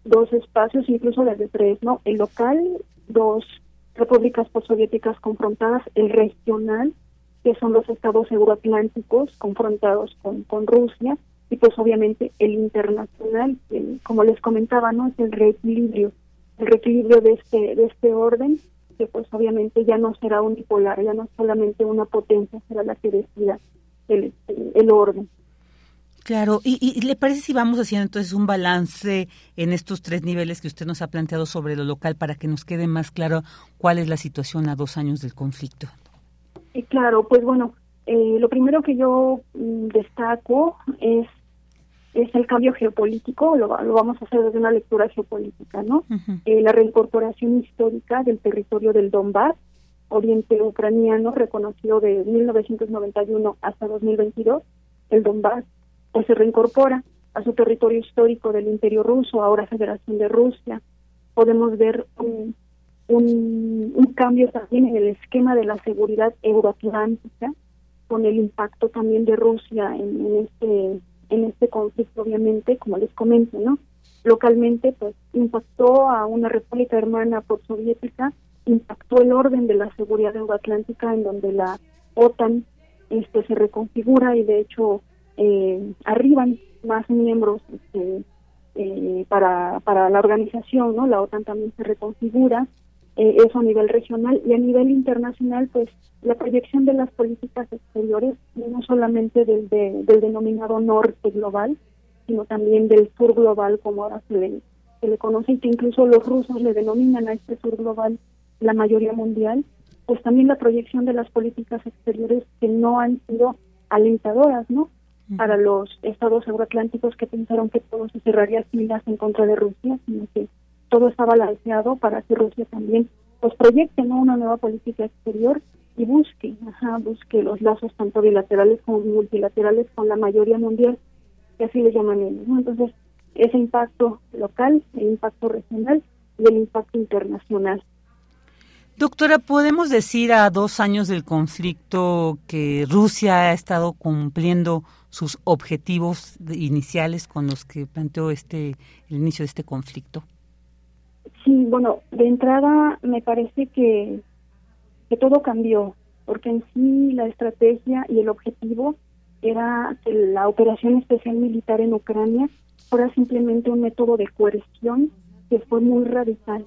dos espacios incluso desde tres no el local dos repúblicas postsoviéticas confrontadas, el regional, que son los estados euroatlánticos confrontados con, Rusia, y pues obviamente el internacional, como les comentaba, ¿no? Es el reequilibrio, el reequilibrio de este, de este orden, que pues obviamente ya no será unipolar, ya no solamente una potencia será la que decida el, el orden. Claro, y, le parece si vamos haciendo entonces un balance en estos tres niveles que usted nos ha planteado sobre lo local para que nos quede más claro cuál es la situación a dos años del conflicto. Y claro, pues bueno, eh, lo primero que yo mm, destaco es es el cambio geopolítico, lo, lo, vamos a hacer desde una lectura geopolítica, ¿no? Eh, la reincorporación histórica del territorio del Donbass, oriente ucraniano, reconocido de 1991 hasta 2022, el Donbass pues se reincorpora a su territorio histórico del imperio ruso, ahora Federación de Rusia. Podemos ver un, un, cambio también en el esquema de la seguridad euroatlántica, con el impacto también de Rusia en, este en este conflicto, obviamente, como les comento, ¿no? Localmente, pues, impactó a una república hermana postsoviética, impactó el orden de la seguridad euroatlántica, en donde la OTAN este, se reconfigura y, de hecho, eh, arriban más miembros este, eh, para, para la organización, ¿no? La OTAN también se reconfigura eh, eso a nivel regional y a nivel internacional, pues la proyección de las políticas exteriores, no solamente del, del denominado norte global, sino también del sur global, como ahora se le, se le conoce, y que incluso los rusos le denominan a este sur global la mayoría mundial, pues también la proyección de las políticas exteriores que no han sido alentadoras, ¿no? Para los estados euroatlánticos que pensaron que todo se cerraría filas en contra de Rusia, sino que todo está balanceado para que Rusia también pues proyecte ¿no? una nueva política exterior y busque, ajá, busque los lazos tanto bilaterales como multilaterales con la mayoría mundial, que así le llaman ellos, ¿no? Entonces, ese impacto local, el impacto regional y el impacto internacional. Doctora, ¿podemos decir a dos años del conflicto que Rusia ha estado cumpliendo sus objetivos iniciales con los que planteó este el inicio de este conflicto? Sí, bueno, de entrada me parece que, que todo cambió, porque en sí la estrategia y el objetivo era que la operación especial militar en Ucrania fuera simplemente un método de coerción que fue muy radical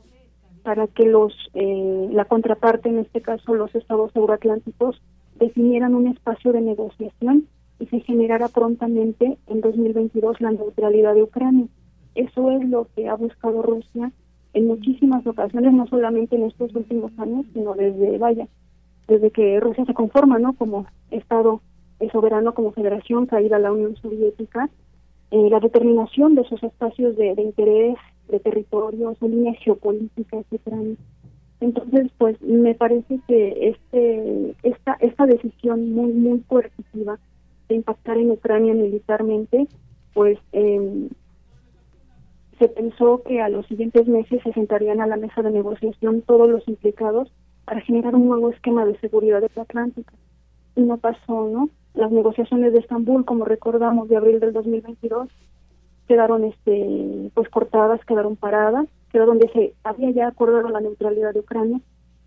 para que los eh, la contraparte, en este caso los estados euroatlánticos, definieran un espacio de negociación y se generara prontamente en 2022 la neutralidad de Ucrania. Eso es lo que ha buscado Rusia en muchísimas ocasiones, no solamente en estos últimos años, sino desde, vaya, desde que Rusia se conforma, ¿no? Como Estado soberano, como federación caída la Unión Soviética, eh, la determinación de esos espacios de interés de territorios, su línea geopolítica, etcétera. Entonces, pues me parece que este esta esta decisión muy muy coercitiva de impactar en Ucrania militarmente, pues eh, se pensó que a los siguientes meses se sentarían a la mesa de negociación todos los implicados para generar un nuevo esquema de seguridad del Atlántico. Y no pasó, ¿no? Las negociaciones de Estambul, como recordamos, de abril del 2022, quedaron este pues cortadas, quedaron paradas, quedó donde se había ya acordado la neutralidad de Ucrania,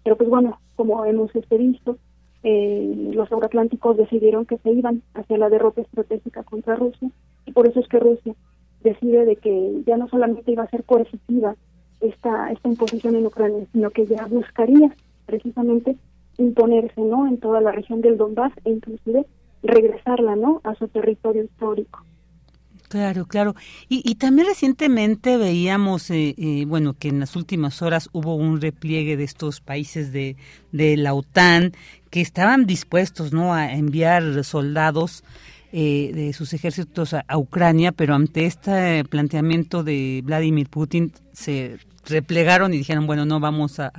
pero pues bueno, como hemos este visto, eh, los euroatlánticos decidieron que se iban hacia la derrota estratégica contra Rusia y por eso es que Rusia decide de que ya no solamente iba a ser coercitiva esta esta imposición en Ucrania, sino que ya buscaría precisamente imponerse, ¿no? En toda la región del Donbass e inclusive regresarla, ¿no? A su territorio histórico. Claro, claro. Y, y también recientemente veíamos, eh, eh, bueno, que en las últimas horas hubo un repliegue de estos países de, de la OTAN que estaban dispuestos, ¿no?, a enviar soldados eh, de sus ejércitos a, Ucrania, pero ante este planteamiento de Vladimir Putin se replegaron y dijeron, bueno, no vamos a,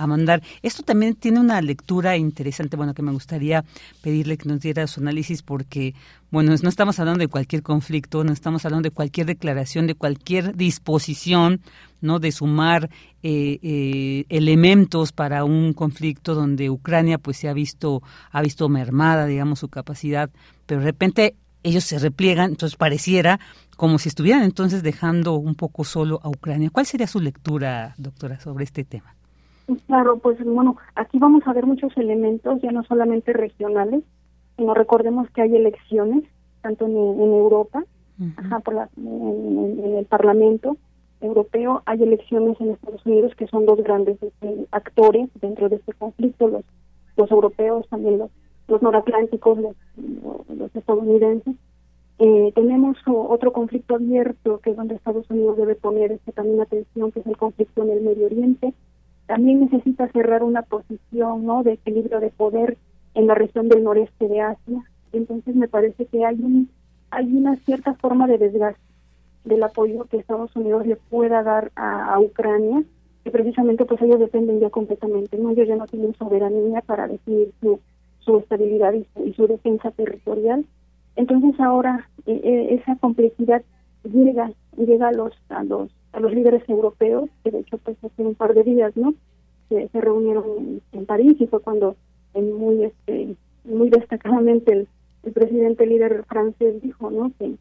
a mandar. Esto también tiene una lectura interesante, bueno, que me gustaría pedirle que nos diera su análisis porque, bueno, no estamos hablando de cualquier conflicto, no estamos hablando de cualquier declaración, de cualquier disposición, ¿no? De sumar eh, eh, elementos para un conflicto donde Ucrania pues se ha visto, ha visto mermada, digamos, su capacidad, pero de repente ellos se repliegan, entonces pareciera como si estuvieran entonces dejando un poco solo a Ucrania. ¿Cuál sería su lectura, doctora, sobre este tema? Claro, pues bueno, aquí vamos a ver muchos elementos, ya no solamente regionales, sino recordemos que hay elecciones, tanto en, Europa, por la, en, el Parlamento Europeo, hay elecciones en Estados Unidos que son dos grandes este, actores dentro de este conflicto, los, los europeos, también los, los noratlánticos, los, los estadounidenses. Eh, tenemos otro conflicto abierto que es donde Estados Unidos debe poner este, también atención, que es el conflicto en el Medio Oriente también necesita cerrar una posición ¿no? de equilibrio de poder en la región del noreste de Asia. Entonces me parece que hay un hay una cierta forma de desgaste del apoyo que Estados Unidos le pueda dar a, Ucrania, que precisamente pues ellos dependen ya completamente, no ellos ya no tienen soberanía para decidir su, su estabilidad y su, defensa territorial. Entonces ahora eh, eh, esa complejidad llega llega a los a los a los líderes europeos, que de hecho pues hace un par de días, ¿no? Se, se reunieron en, París y fue cuando en muy este muy destacadamente el, el presidente líder francés dijo, ¿no? Que,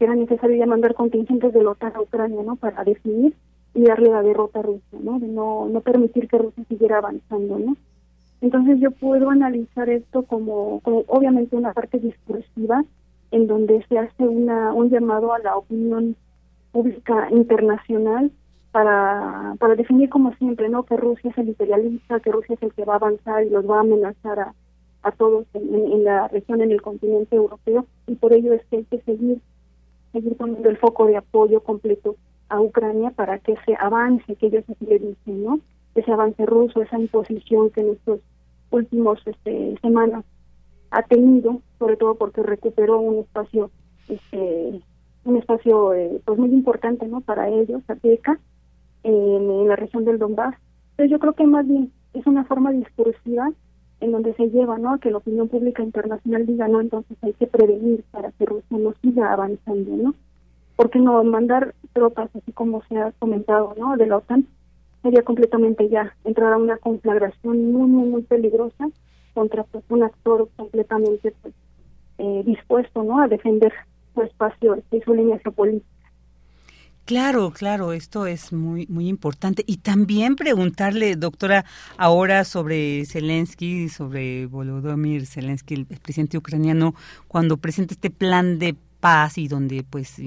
era necesario ya mandar contingentes de la OTAN a Ucrania, ¿no? Para definir y darle la derrota a Rusia, ¿no? De no, no permitir que Rusia siguiera avanzando, ¿no? Entonces yo puedo analizar esto como, obviamente una parte discursiva en donde se hace una un llamado a la opinión pública internacional para, para definir como siempre, ¿no? Que Rusia es el imperialista, que Rusia es el que va a avanzar y los va a amenazar a, a todos en, la región, en el continente europeo, y por ello es que hay que seguir, seguir poniendo el foco de apoyo completo a Ucrania para que se avance, que ellos le dicen, ¿no? Ese avance ruso, esa imposición que en estos últimos este, semanas ha tenido, sobre todo porque recuperó un espacio, este, un espacio eh, pues muy importante, ¿no? Para ellos, Azteca, en, la región del Donbass. Entonces yo creo que más bien es una forma discursiva en donde se lleva, ¿no? Que la opinión pública internacional diga, no, entonces hay que prevenir para que Rusia no siga avanzando, ¿no? Porque no mandar tropas, así como se ha comentado, ¿no? De la OTAN, sería completamente ya entrar a una conflagración muy, muy, muy peligrosa contra pues, un actor completamente pues, eh, dispuesto, ¿no? A defender su espacio y su línea geopolítica. Claro, claro, esto es muy muy importante y también preguntarle, doctora, ahora sobre Zelensky, sobre Volodymyr Zelensky, el presidente ucraniano, cuando presenta este plan de paz y donde pues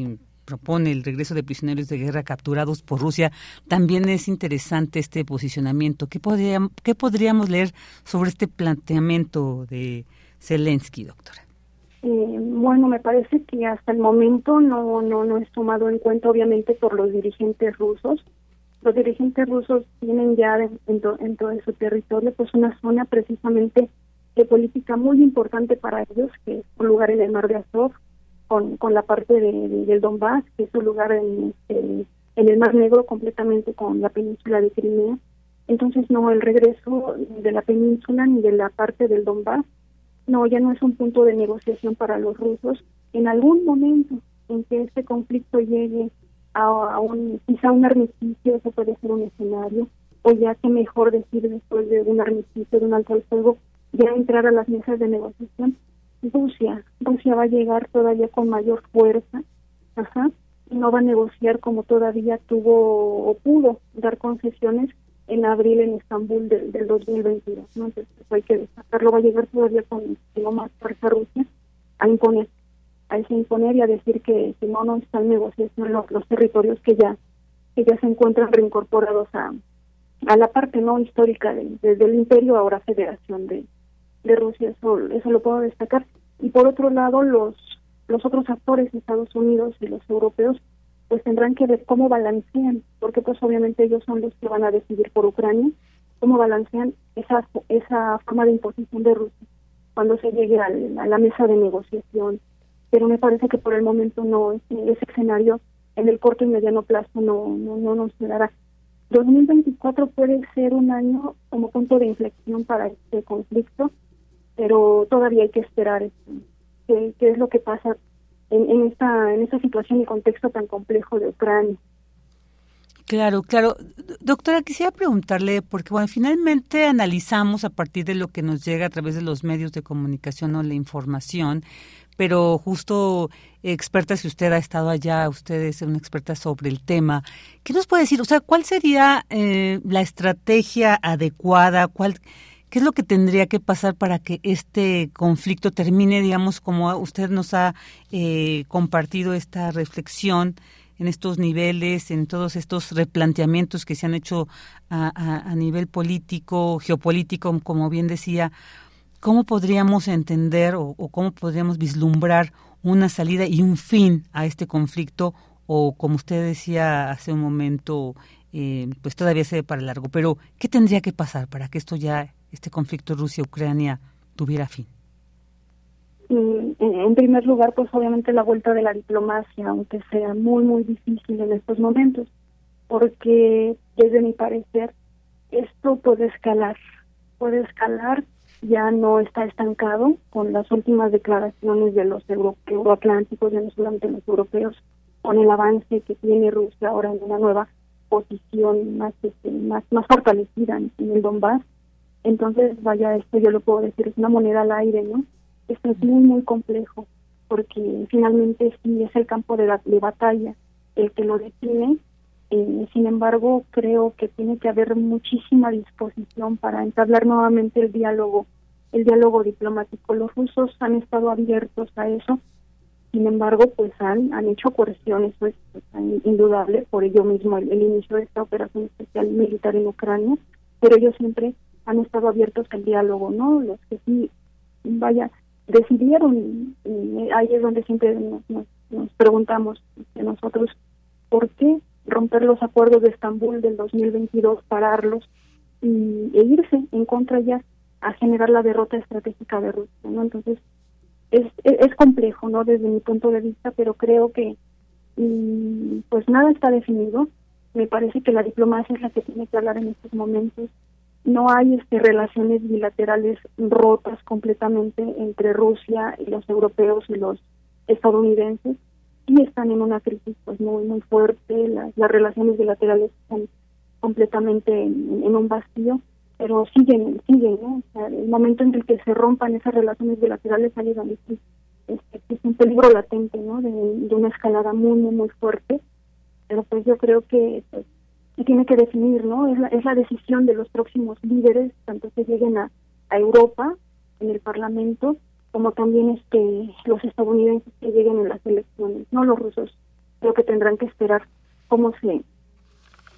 propone el regreso de prisioneros de guerra capturados por Rusia, también es interesante este posicionamiento. ¿Qué, podríamos, qué podríamos leer sobre este planteamiento de Zelensky, doctora? Eh, bueno, me parece que hasta el momento no, no, no es tomado en cuenta, obviamente, por los dirigentes rusos. Los dirigentes rusos tienen ya en, todo su territorio pues una zona precisamente de política muy importante para ellos, que es un lugar en el mar de Azov, con, con la parte de, del Donbass, que es un lugar en, en, el Mar Negro completamente con la península de Crimea. Entonces, no, el regreso de la península ni de la parte del Donbass no, ya no es un punto de negociación para los rusos. En algún momento en que este conflicto llegue a, un, quizá un armisticio, eso puede ser un escenario, o ya que mejor decir después de un armisticio, de un alto al fuego, ya entrar a las mesas de negociación. Rusia, Rusia va a llegar todavía con mayor fuerza, ajá, y no va a negociar como todavía tuvo o pudo dar concesiones en abril en Estambul del, del 2022. ¿no? Entonces hay que destacarlo, va a llegar todavía con más fuerza Rusia a imponer, a imponer y a decir que si no, no están negociando los, los territorios que ya que ya se encuentran reincorporados a, a la parte no histórica del, del imperio, ahora federación de, de Rusia, eso, eso lo puedo destacar. Y por otro lado, los, los otros actores, Estados Unidos y los europeos, pues tendrán que ver cómo balancean, porque pues obviamente ellos son los que van a decidir por Ucrania, cómo balancean esa, esa forma de imposición de Rusia cuando se llegue a la mesa de negociación. Pero me parece que por el momento no, ese, ese escenario en el corto y mediano plazo no, no, no nos dará. 2024 puede ser un año como punto de inflexión para este conflicto, pero todavía hay que esperar este, qué, qué es lo que pasa en, esta, en esta situación y contexto tan complejo de Ucrania. Claro, claro. Doctora, quisiera preguntarle, porque bueno, finalmente analizamos a partir de lo que nos llega a través de los medios de comunicación o la información, pero justo experta, si usted ha estado allá, usted es una experta sobre el tema, ¿qué nos puede decir? O sea, ¿cuál sería eh, la estrategia adecuada? ¿Cuál, ¿Qué es lo que tendría que pasar para que este conflicto termine, digamos, como usted nos ha eh, compartido esta reflexión en estos niveles, en todos estos replanteamientos que se han hecho a, nivel político, geopolítico, como bien decía, ¿cómo podríamos entender o, cómo podríamos vislumbrar una salida y un fin a este conflicto? O como usted decía hace un momento, eh, pues todavía se ve para largo. Pero, ¿qué tendría que pasar para que esto ya este conflicto Rusia-Ucrania tuviera fin? En primer lugar, pues obviamente la vuelta de la diplomacia, aunque sea muy, muy difícil en estos momentos, porque desde mi parecer esto puede escalar, puede escalar, ya no está estancado con las últimas declaraciones de los euroatlánticos, ya no solamente los europeos, con el avance que tiene Rusia ahora en una nueva posición más este, más más fortalecida en el Donbass entonces, vaya, esto yo lo puedo decir, es una moneda al aire, ¿no? Esto es muy, muy complejo, porque finalmente sí es el campo de, de batalla el que lo define. Eh, sin embargo, creo que tiene que haber muchísima disposición para entablar nuevamente el diálogo, el diálogo diplomático. Los rusos han estado abiertos a eso, Sin embargo, pues han, han hecho coerciones, pues, pues indudable, por ello mismo el, inicio de esta operación especial militar en Ucrania, pero ellos siempre han estado abiertos al diálogo, ¿no? Los que sí, vaya, decidieron, y ahí es donde siempre nos, nos, preguntamos que nosotros, ¿por qué romper los acuerdos de Estambul del 2022, pararlos y, e irse en contra ya a generar la derrota estratégica de Rusia, ¿no? Entonces, es, es, complejo, ¿no? Desde mi punto de vista, pero creo que mm, pues nada está definido. Me parece que la diplomacia es la que tiene que hablar en estos momentos. No hay este, relaciones bilaterales rotas completamente entre Rusia y los europeos y los estadounidenses. Y están en una crisis pues muy muy fuerte. Las, relaciones bilaterales están completamente en, un vacío pero siguen, siguen, ¿no? O sea, el momento en el que se rompan esas relaciones bilaterales hay donde es, un peligro latente, ¿no? De, una escalada muy, muy, muy fuerte. Pero pues yo creo que pues, se tiene que definir, ¿no? Es la, es la decisión de los próximos líderes, tanto que lleguen a, a Europa, en el Parlamento, como también este los estadounidenses que lleguen en las elecciones, no los rusos. Creo que tendrán que esperar cómo se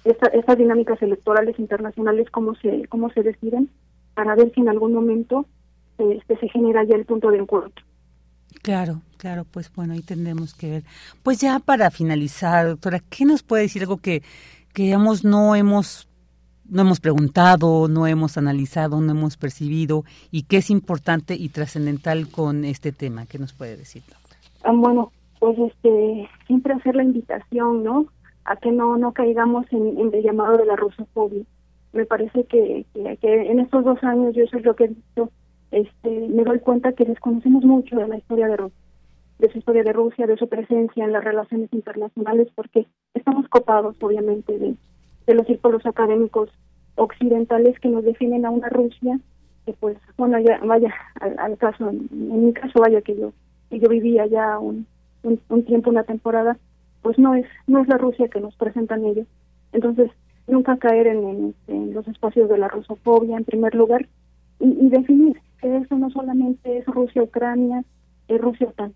estas dinámicas electorales internacionales cómo se cómo se deciden para ver si en algún momento este, se genera ya el punto de encuentro. Claro, claro, pues bueno, ahí tendremos que ver. Pues ya para finalizar, doctora, ¿qué nos puede decir algo que, que digamos no hemos no hemos preguntado, no hemos analizado, no hemos percibido y qué es importante y trascendental con este tema? ¿Qué nos puede decir? Ah, bueno, pues este siempre hacer la invitación, ¿no? a que no no caigamos en, el llamado de la rusofobia. Me parece que, que, en estos dos años yo eso es lo que he visto, este, me doy cuenta que desconocemos mucho de la historia de Rusia, de su historia de Rusia, de su presencia en las relaciones internacionales, porque estamos copados obviamente de, de los círculos académicos occidentales que nos definen a una Rusia que pues bueno ya vaya al, caso en, mi caso vaya que yo que yo vivía ya un, un tiempo una temporada pues no es no es la Rusia que nos presentan ellos. Entonces, nunca caer en, los espacios de la rusofobia en primer lugar y, definir que eso no solamente es Rusia-Ucrania, es Rusia-OTAN.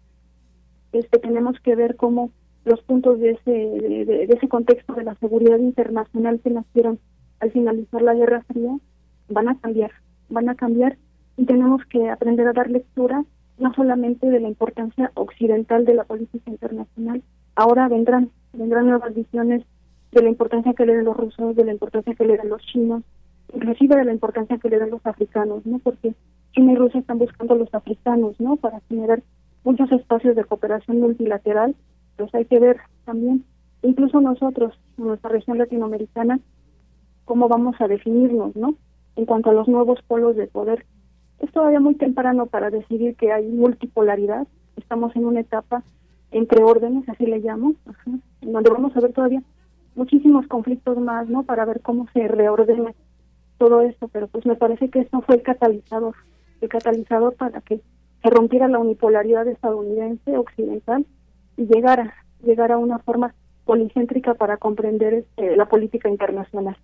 Este, tenemos que ver cómo los puntos de ese, de, ese contexto de la seguridad internacional que nacieron al finalizar la Guerra Fría van a cambiar, van a cambiar y tenemos que aprender a dar lectura no solamente de la importancia occidental de la política internacional, ahora vendrán, vendrán nuevas visiones de la importancia que le den los rusos, de la importancia que le den los chinos, inclusive de la importancia que le den los africanos, ¿no? Porque China y Rusia están buscando a los africanos, ¿no? Para generar muchos espacios de cooperación multilateral, pues hay que ver también, incluso nosotros, en nuestra región latinoamericana, cómo vamos a definirnos, ¿no? En cuanto a los nuevos polos de poder. Es todavía muy temprano para decidir que hay multipolaridad, estamos en una etapa entre órdenes, así le llamo, donde vamos a ver todavía muchísimos conflictos más, ¿no? Para ver cómo se reordena todo esto, pero pues me parece que esto fue el catalizador, el catalizador para que se rompiera la unipolaridad estadounidense occidental y llegara, llegara a una forma policéntrica para comprender este, la política internacional.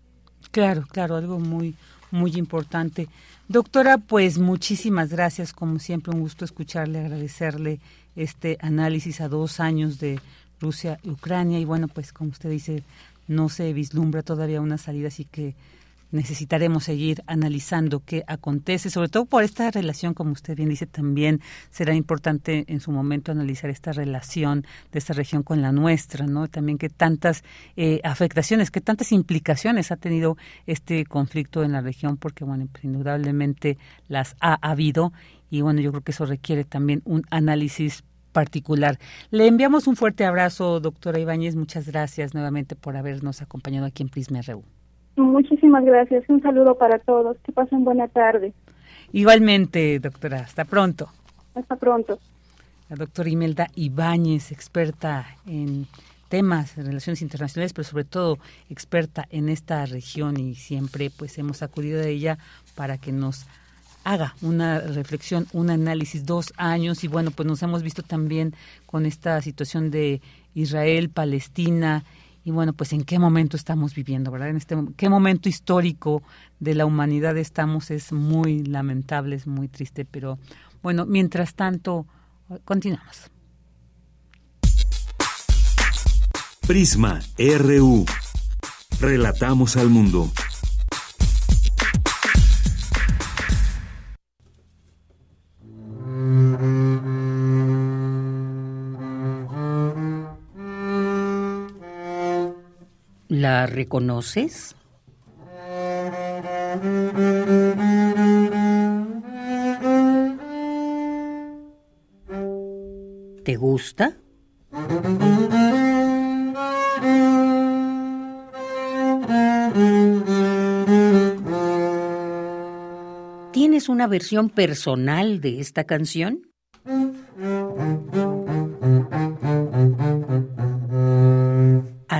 Claro, claro, algo muy muy importante. Doctora, pues muchísimas gracias, como siempre, un gusto escucharle, agradecerle este análisis a dos años de Rusia y Ucrania y bueno, pues como usted dice, no se vislumbra todavía una salida, así que necesitaremos seguir analizando qué acontece, sobre todo por esta relación, como usted bien dice, también será importante en su momento analizar esta relación de esta región con la nuestra, ¿no? También qué tantas eh, afectaciones, qué tantas implicaciones ha tenido este conflicto en la región, porque, bueno, indudablemente las ha habido y, bueno, yo creo que eso requiere también un análisis particular. Le enviamos un fuerte abrazo, doctora Ibáñez. Muchas gracias nuevamente por habernos acompañado aquí en Prisma RU. Muchísimas gracias. Un saludo para todos. Que pasen buena tarde. Igualmente, doctora. Hasta pronto. Hasta pronto. La doctora Imelda Ibáñez, experta en temas de relaciones internacionales, pero sobre todo experta en esta región y siempre pues hemos acudido a ella para que nos haga una reflexión, un análisis, dos años y bueno, pues nos hemos visto también con esta situación de Israel, Palestina y bueno, pues en qué momento estamos viviendo, ¿verdad? En este qué momento histórico de la humanidad estamos es muy lamentable, es muy triste, pero bueno, mientras tanto continuamos. Prisma RU. Relatamos al mundo. ¿La reconoces? ¿Te gusta? ¿Tienes una versión personal de esta canción?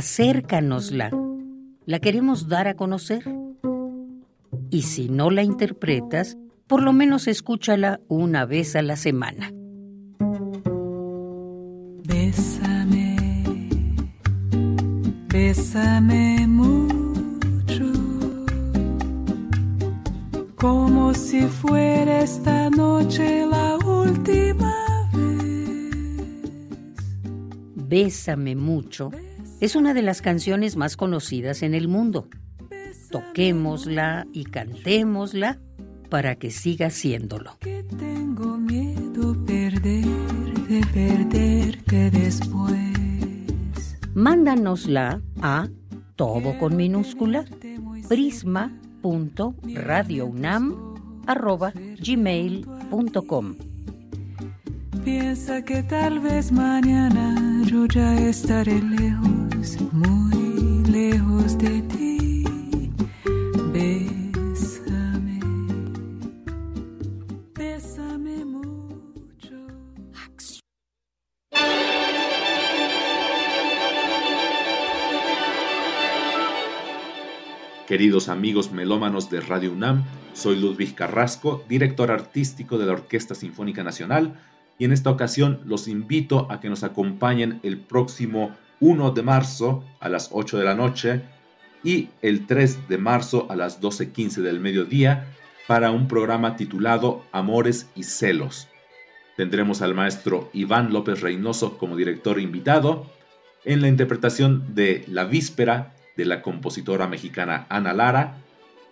Acércanosla. La queremos dar a conocer. Y si no la interpretas, por lo menos escúchala una vez a la semana. Bésame, bésame mucho, como si fuera esta noche la última vez. Bésame mucho es una de las canciones más conocidas en el mundo. Toquémosla y cantémosla para que siga siéndolo. Tengo miedo perder, de perderte después. Mándanosla a todo con minúscula prisma.radiounam@gmail.com. Piensa que tal vez mañana yo ya estaré lejos, muy lejos de ti. Bésame, mucho. Queridos amigos melómanos de Radio UNAM, soy Ludwig Carrasco, director artístico de la Orquesta Sinfónica Nacional, y en esta ocasión los invito a que nos acompañen el próximo 1 de marzo a las 8 de la noche y el 3 de marzo a las 12.15 del mediodía para un programa titulado Amores y Celos. Tendremos al maestro Iván López Reynoso como director invitado en la interpretación de La Víspera de la compositora mexicana Ana Lara,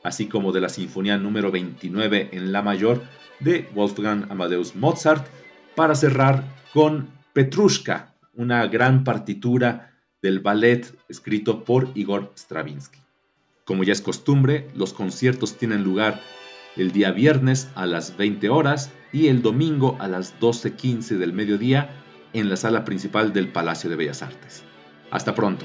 así como de la Sinfonía número 29 en La Mayor de Wolfgang Amadeus Mozart, para cerrar con Petrushka, una gran partitura del ballet escrito por Igor Stravinsky. Como ya es costumbre, los conciertos tienen lugar el día viernes a las 20 horas y el domingo a las 12.15 del mediodía en la sala principal del Palacio de Bellas Artes. Hasta pronto.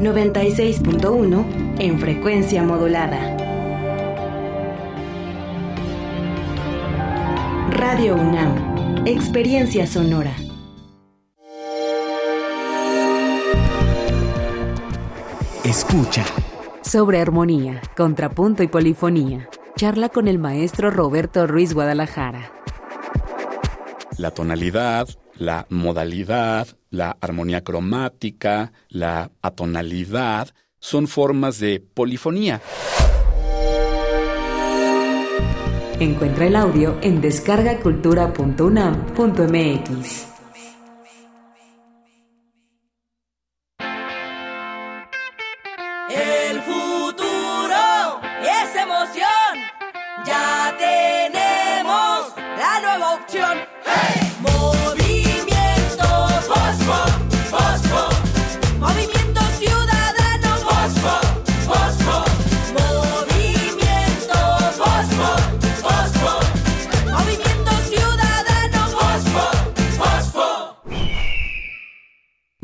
96.1 en frecuencia modulada. Radio UNAM, experiencia sonora. Escucha. Sobre armonía, contrapunto y polifonía. Charla con el maestro Roberto Ruiz Guadalajara. La tonalidad, la modalidad, la armonía cromática, la atonalidad, son formas de polifonía. Encuentra el audio en descargacultura.unam.mx.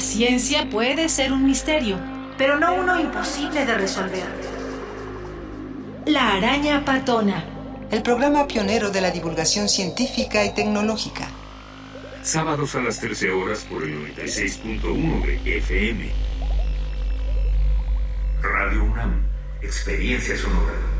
La ciencia puede ser un misterio, pero no uno imposible de resolver. La araña patona. El programa pionero de la divulgación científica y tecnológica. Sábados a las 13 horas por el 96.1 de FM. Radio UNAM, experiencia sonora.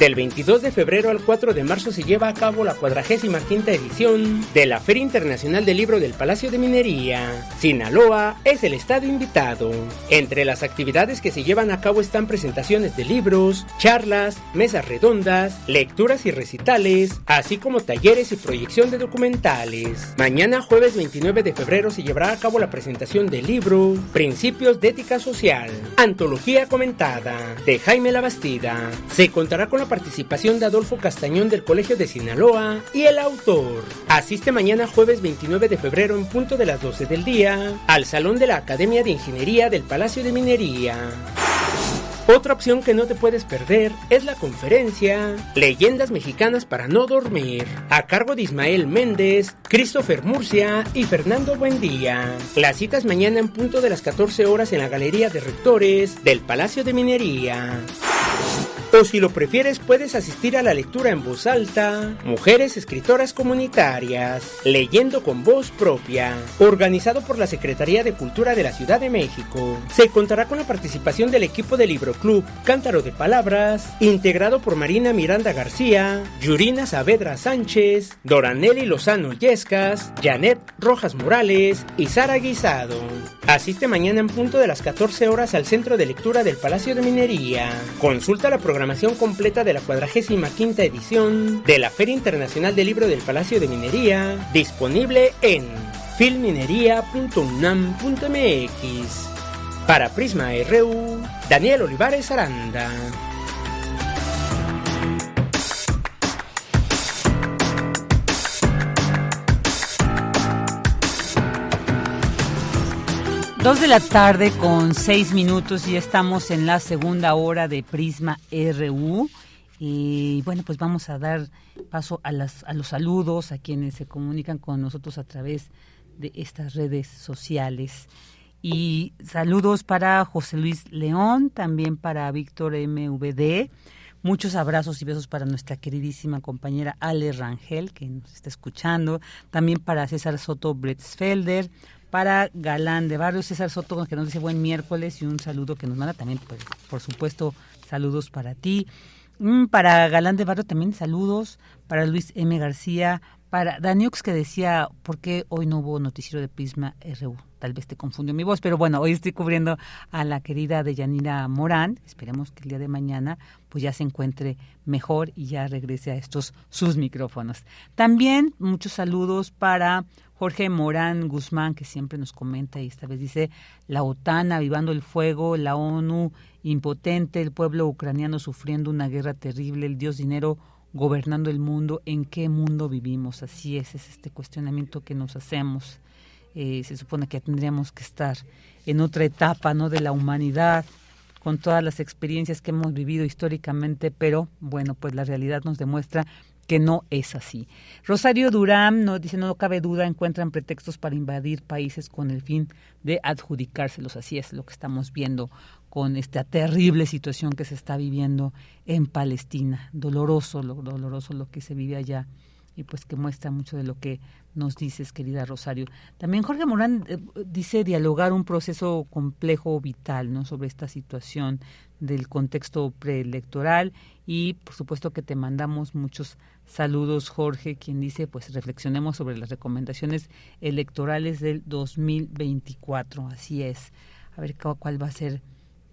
Del 22 de febrero al 4 de marzo se lleva a cabo la 45 edición de la Feria Internacional del Libro del Palacio de Minería. Sinaloa es el estado invitado. Entre las actividades que se llevan a cabo están presentaciones de libros, charlas, mesas redondas, lecturas y recitales, así como talleres y proyección de documentales. Mañana jueves 29 de febrero se llevará a cabo la presentación del libro Principios de Ética Social, Antología Comentada, de Jaime Labastida. Se contará con la participación de Adolfo Castañón del Colegio de Sinaloa y el autor. Asiste mañana jueves 29 de febrero en punto de las 12 del día al Salón de la Academia de Ingeniería del Palacio de Minería. Otra opción que no te puedes perder es la conferencia Leyendas Mexicanas para no dormir, a cargo de Ismael Méndez, Christopher Murcia y Fernando Buendía. La cita es mañana en punto de las 14 horas en la Galería de Rectores del Palacio de Minería. O si lo prefieres, puedes asistir a la lectura en voz alta, Mujeres Escritoras Comunitarias, Leyendo con Voz Propia, organizado por la Secretaría de Cultura de la Ciudad de México. Se contará con la participación del equipo del Libro Club Cántaro de Palabras, integrado por Marina Miranda García, Yurina Saavedra Sánchez, Doranelli Lozano Yescas, Janet Rojas Morales y Sara Guisado. Asiste mañana en punto de las 14 horas al Centro de Lectura del Palacio de Minería. Consulta la programación completa de la 45 edición de la Feria Internacional del Libro del Palacio de Minería, disponible en filminería.unam.mx. Para Prisma RU, Daniel Olivares Aranda. Dos de la tarde con seis minutos y estamos en la segunda hora de Prisma RU. Y bueno, pues vamos a dar paso a, las, a los saludos, a quienes se comunican con nosotros a través de estas redes sociales. Y saludos para José Luis León, también para Víctor MVD. Muchos abrazos y besos para nuestra queridísima compañera Ale Rangel, que nos está escuchando. También para César Soto Bretzfelder, para Galán de Barrio César Soto, que nos dice buen miércoles y un saludo que nos manda también, pues, por supuesto, saludos para ti. Mm, para Galán de Barrio también saludos, para Luis M. García, para Daniux que decía, ¿por qué hoy no hubo noticiero de Prisma RU? Tal vez te confundió mi voz, pero bueno, hoy estoy cubriendo a la querida Deyanira Morán. Esperemos que el día de mañana pues ya se encuentre mejor y ya regrese a estos sus micrófonos. También muchos saludos para Jorge Morán Guzmán, que siempre nos comenta y esta vez dice, la OTAN avivando el fuego, la ONU impotente, el pueblo ucraniano sufriendo una guerra terrible, el dios dinero gobernando el mundo, ¿en qué mundo vivimos? Así es, es este cuestionamiento que nos hacemos. Eh, se supone que tendríamos que estar en otra etapa ¿no? de la humanidad, con todas las experiencias que hemos vivido históricamente, pero bueno, pues la realidad nos demuestra que no es así. Rosario Durán nos dice, no cabe duda, encuentran pretextos para invadir países con el fin de adjudicárselos. Así es lo que estamos viendo con esta terrible situación que se está viviendo en Palestina. Doloroso, lo, doloroso lo que se vive allá y pues que muestra mucho de lo que nos dices, querida Rosario. También Jorge Morán eh, dice dialogar un proceso complejo vital, ¿no? Sobre esta situación del contexto preelectoral y por supuesto que te mandamos muchos saludos, Jorge, quien dice, pues reflexionemos sobre las recomendaciones electorales del 2024. Así es. A ver cuál va a ser,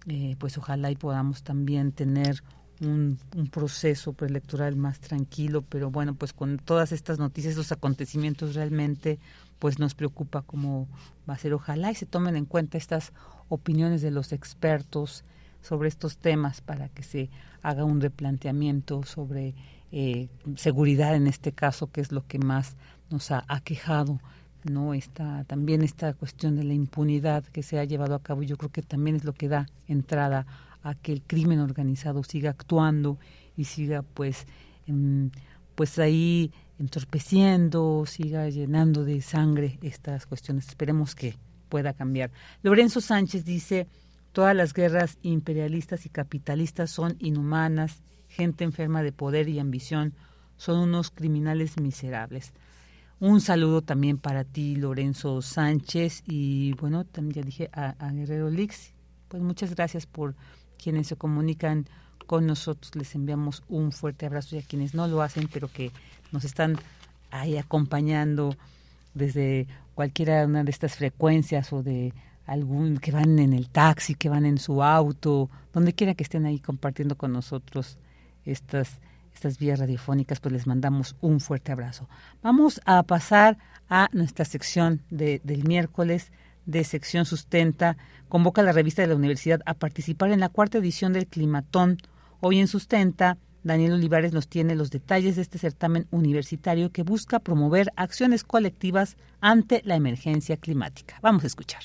eh, pues ojalá y podamos también tener un, proceso preelectoral más tranquilo, pero bueno, pues con todas estas noticias, estos acontecimientos realmente pues nos preocupa cómo va a ser. Ojalá y se tomen en cuenta estas opiniones de los expertos sobre estos temas para que se haga un replanteamiento sobre eh, seguridad en este caso, que es lo que más nos ha aquejado no está también esta cuestión de la impunidad que se ha llevado a cabo yo creo que también es lo que da entrada a que el crimen organizado siga actuando y siga pues pues ahí entorpeciendo, siga llenando de sangre estas cuestiones. Esperemos que pueda cambiar. Lorenzo Sánchez dice, todas las guerras imperialistas y capitalistas son inhumanas, gente enferma de poder y ambición, son unos criminales miserables. Un saludo también para ti, Lorenzo Sánchez, y bueno, también ya dije a, a Guerrero Lix, pues muchas gracias por quienes se comunican con nosotros. Les enviamos un fuerte abrazo y a quienes no lo hacen, pero que nos están ahí acompañando desde cualquiera una de estas frecuencias o de algún que van en el taxi, que van en su auto, donde quiera que estén ahí compartiendo con nosotros estas estas vías radiofónicas, pues les mandamos un fuerte abrazo. Vamos a pasar a nuestra sección de, del miércoles de sección sustenta convoca a la revista de la universidad a participar en la cuarta edición del Climatón. Hoy en Sustenta, Daniel Olivares nos tiene los detalles de este certamen universitario que busca promover acciones colectivas ante la emergencia climática. Vamos a escuchar.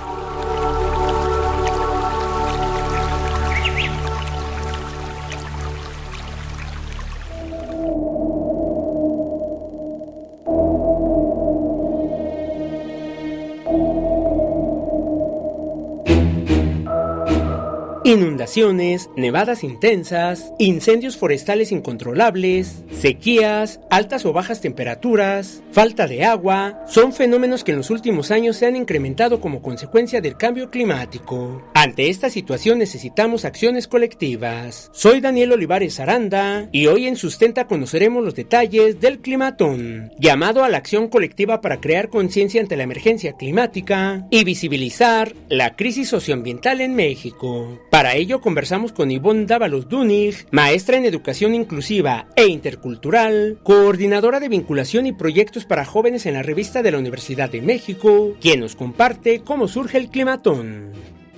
Inundaciones, nevadas intensas, incendios forestales incontrolables, sequías, altas o bajas temperaturas, falta de agua, son fenómenos que en los últimos años se han incrementado como consecuencia del cambio climático. Ante esta situación necesitamos acciones colectivas. Soy Daniel Olivares Aranda y hoy en Sustenta conoceremos los detalles del climatón, llamado a la acción colectiva para crear conciencia ante la emergencia climática y visibilizar la crisis socioambiental en México. Ello conversamos con Ivonne Dávalos Dunig, maestra en educación inclusiva e intercultural, coordinadora de vinculación y proyectos para jóvenes en la revista de la Universidad de México, quien nos comparte cómo surge el climatón.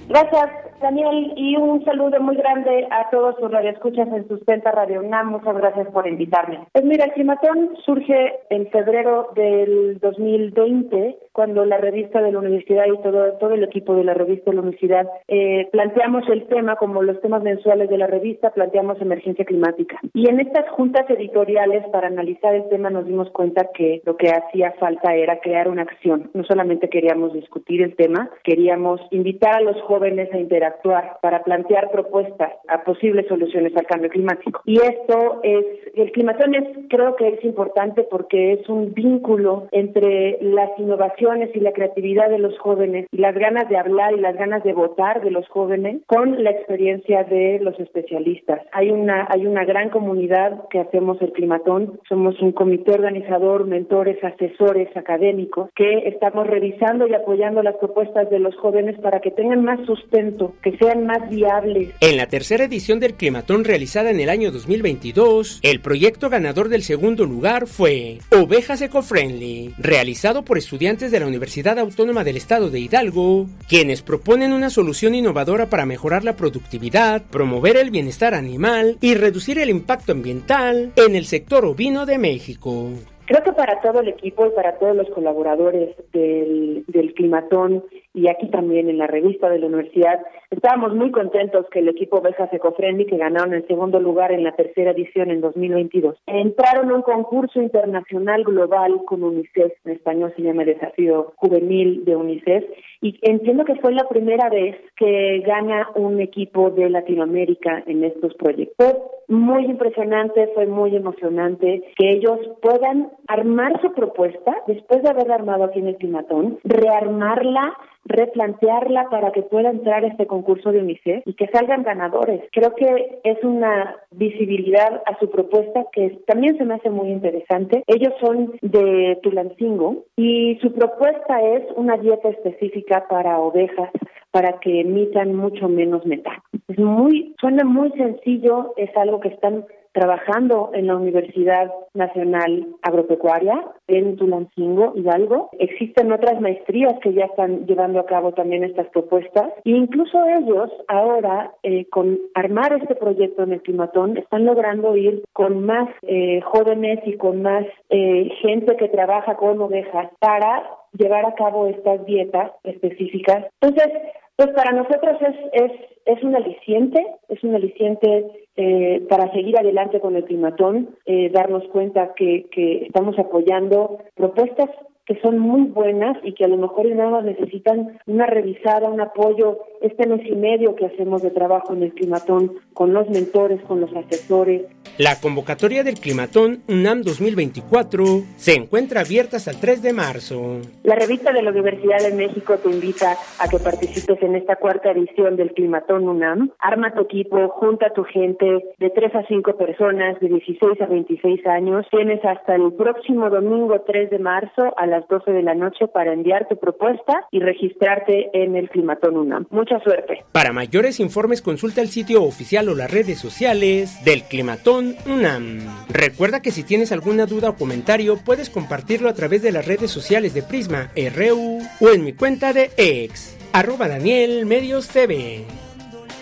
Gracias, Daniel, y un saludo muy grande a todos sus radioescuchas en Sustenta Radio UNAM. Muchas gracias por invitarme. Pues mira, el climatón surge en febrero del 2020 cuando la revista de la universidad y todo, todo el equipo de la revista de la universidad eh, planteamos el tema como los temas mensuales de la revista, planteamos emergencia climática. Y en estas juntas editoriales para analizar el tema nos dimos cuenta que lo que hacía falta era crear una acción. No solamente queríamos discutir el tema, queríamos invitar a los jóvenes a interactuar para plantear propuestas a posibles soluciones al cambio climático. Y esto es, el climatón es, creo que es importante porque es un vínculo entre las innovaciones y la creatividad de los jóvenes y las ganas de hablar y las ganas de votar de los jóvenes con la experiencia de los especialistas. Hay una, hay una gran comunidad que hacemos el climatón. Somos un comité organizador, mentores, asesores académicos que estamos revisando y apoyando las propuestas de los jóvenes para que tengan más sustento, que sean más viables. En la tercera edición del climatón realizada en el año 2022, el proyecto ganador del segundo lugar fue Ovejas Eco-Friendly, realizado por estudiantes de la Universidad Autónoma del Estado de Hidalgo, quienes proponen una solución innovadora para mejorar la productividad, promover el bienestar animal y reducir el impacto ambiental en el sector ovino de México. Creo que para todo el equipo y para todos los colaboradores del, del Climatón y aquí también en la revista de la universidad, estábamos muy contentos que el equipo Ovejas Ecofriendly, que ganaron el segundo lugar en la tercera edición en 2022, entraron a un concurso internacional global con UNICEF, en español se llama Desafío Juvenil de UNICEF, y entiendo que fue la primera vez que gana un equipo de Latinoamérica en estos proyectos. Muy impresionante, fue muy emocionante que ellos puedan armar su propuesta después de haberla armado aquí en el Climatón, rearmarla replantearla para que pueda entrar este concurso de UNICEF y que salgan ganadores. Creo que es una visibilidad a su propuesta que también se me hace muy interesante. Ellos son de Tulancingo y su propuesta es una dieta específica para ovejas para que emitan mucho menos metano. Es muy, suena muy sencillo, es algo que están trabajando en la Universidad Nacional Agropecuaria en Tulancingo, Hidalgo. Existen otras maestrías que ya están llevando a cabo también estas propuestas e incluso ellos ahora eh, con armar este proyecto en el climatón están logrando ir con más eh, jóvenes y con más eh, gente que trabaja con ovejas para llevar a cabo estas dietas específicas. Entonces, pues para nosotros es, es, es un aliciente, es un aliciente eh, para seguir adelante con el climatón, eh, darnos cuenta que, que estamos apoyando propuestas que son muy buenas y que a lo mejor nada más necesitan una revisada, un apoyo, este mes y medio que hacemos de trabajo en el climatón con los mentores, con los asesores. La convocatoria del climatón UNAM 2024 se encuentra abierta hasta el 3 de marzo. La revista de la Universidad de México te invita a que participes en esta cuarta edición del climatón UNAM. Arma tu equipo, junta a tu gente de 3 a 5 personas de 16 a 26 años. Tienes hasta el próximo domingo 3 de marzo a las 12 de la noche para enviar tu propuesta y registrarte en el Climatón UNAM. Mucha suerte. Para mayores informes consulta el sitio oficial o las redes sociales del Climatón UNAM. Recuerda que si tienes alguna duda o comentario puedes compartirlo a través de las redes sociales de Prisma RU o en mi cuenta de ex, arroba Daniel Medios TV.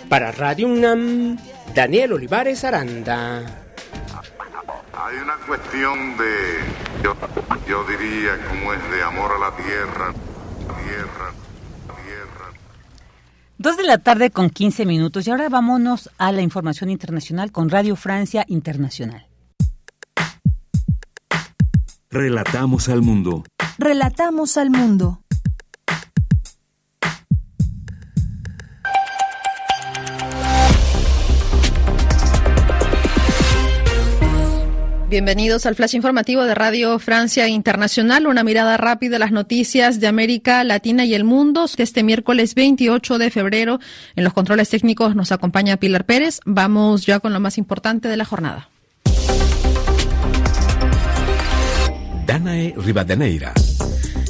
Para Radio UNAM, Daniel Olivares Aranda. Hay una cuestión de, yo, yo diría, como es de amor a la tierra, tierra, tierra. Dos de la tarde con 15 minutos y ahora vámonos a la información internacional con Radio Francia Internacional. Relatamos al mundo. Relatamos al mundo. Bienvenidos al flash informativo de Radio Francia Internacional, una mirada rápida a las noticias de América Latina y el mundo. Este miércoles 28 de febrero, en los controles técnicos nos acompaña Pilar Pérez. Vamos ya con lo más importante de la jornada. Danae Rivadeneira.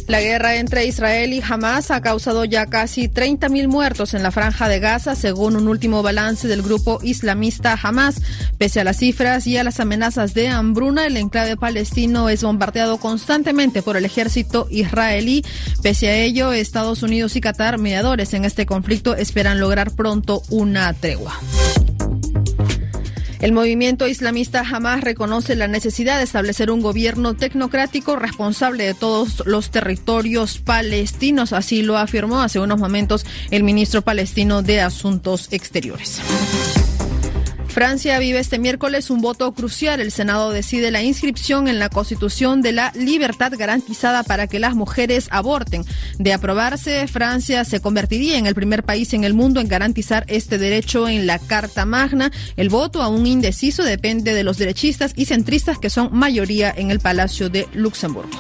La guerra entre Israel y Hamas ha causado ya casi 30.000 muertos en la franja de Gaza, según un último balance del grupo islamista Hamas. Pese a las cifras y a las amenazas de hambruna, el enclave palestino es bombardeado constantemente por el ejército israelí. Pese a ello, Estados Unidos y Qatar, mediadores en este conflicto, esperan lograr pronto una tregua. El movimiento islamista jamás reconoce la necesidad de establecer un gobierno tecnocrático responsable de todos los territorios palestinos. Así lo afirmó hace unos momentos el ministro palestino de Asuntos Exteriores. Francia vive este miércoles un voto crucial. El Senado decide la inscripción en la Constitución de la libertad garantizada para que las mujeres aborten. De aprobarse, Francia se convertiría en el primer país en el mundo en garantizar este derecho en la Carta Magna. El voto, aún indeciso, depende de los derechistas y centristas que son mayoría en el Palacio de Luxemburgo.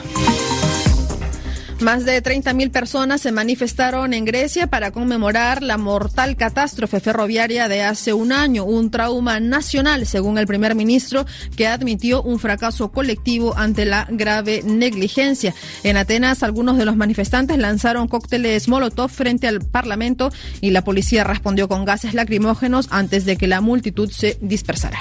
Más de 30.000 personas se manifestaron en Grecia para conmemorar la mortal catástrofe ferroviaria de hace un año, un trauma nacional, según el primer ministro, que admitió un fracaso colectivo ante la grave negligencia. En Atenas, algunos de los manifestantes lanzaron cócteles Molotov frente al Parlamento y la policía respondió con gases lacrimógenos antes de que la multitud se dispersara.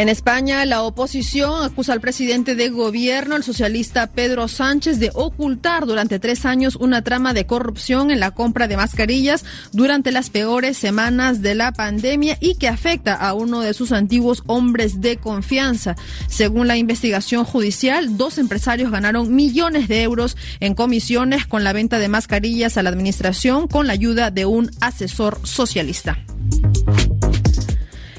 En España, la oposición acusa al presidente de gobierno, el socialista Pedro Sánchez, de ocultar durante tres años una trama de corrupción en la compra de mascarillas durante las peores semanas de la pandemia y que afecta a uno de sus antiguos hombres de confianza. Según la investigación judicial, dos empresarios ganaron millones de euros en comisiones con la venta de mascarillas a la administración con la ayuda de un asesor socialista.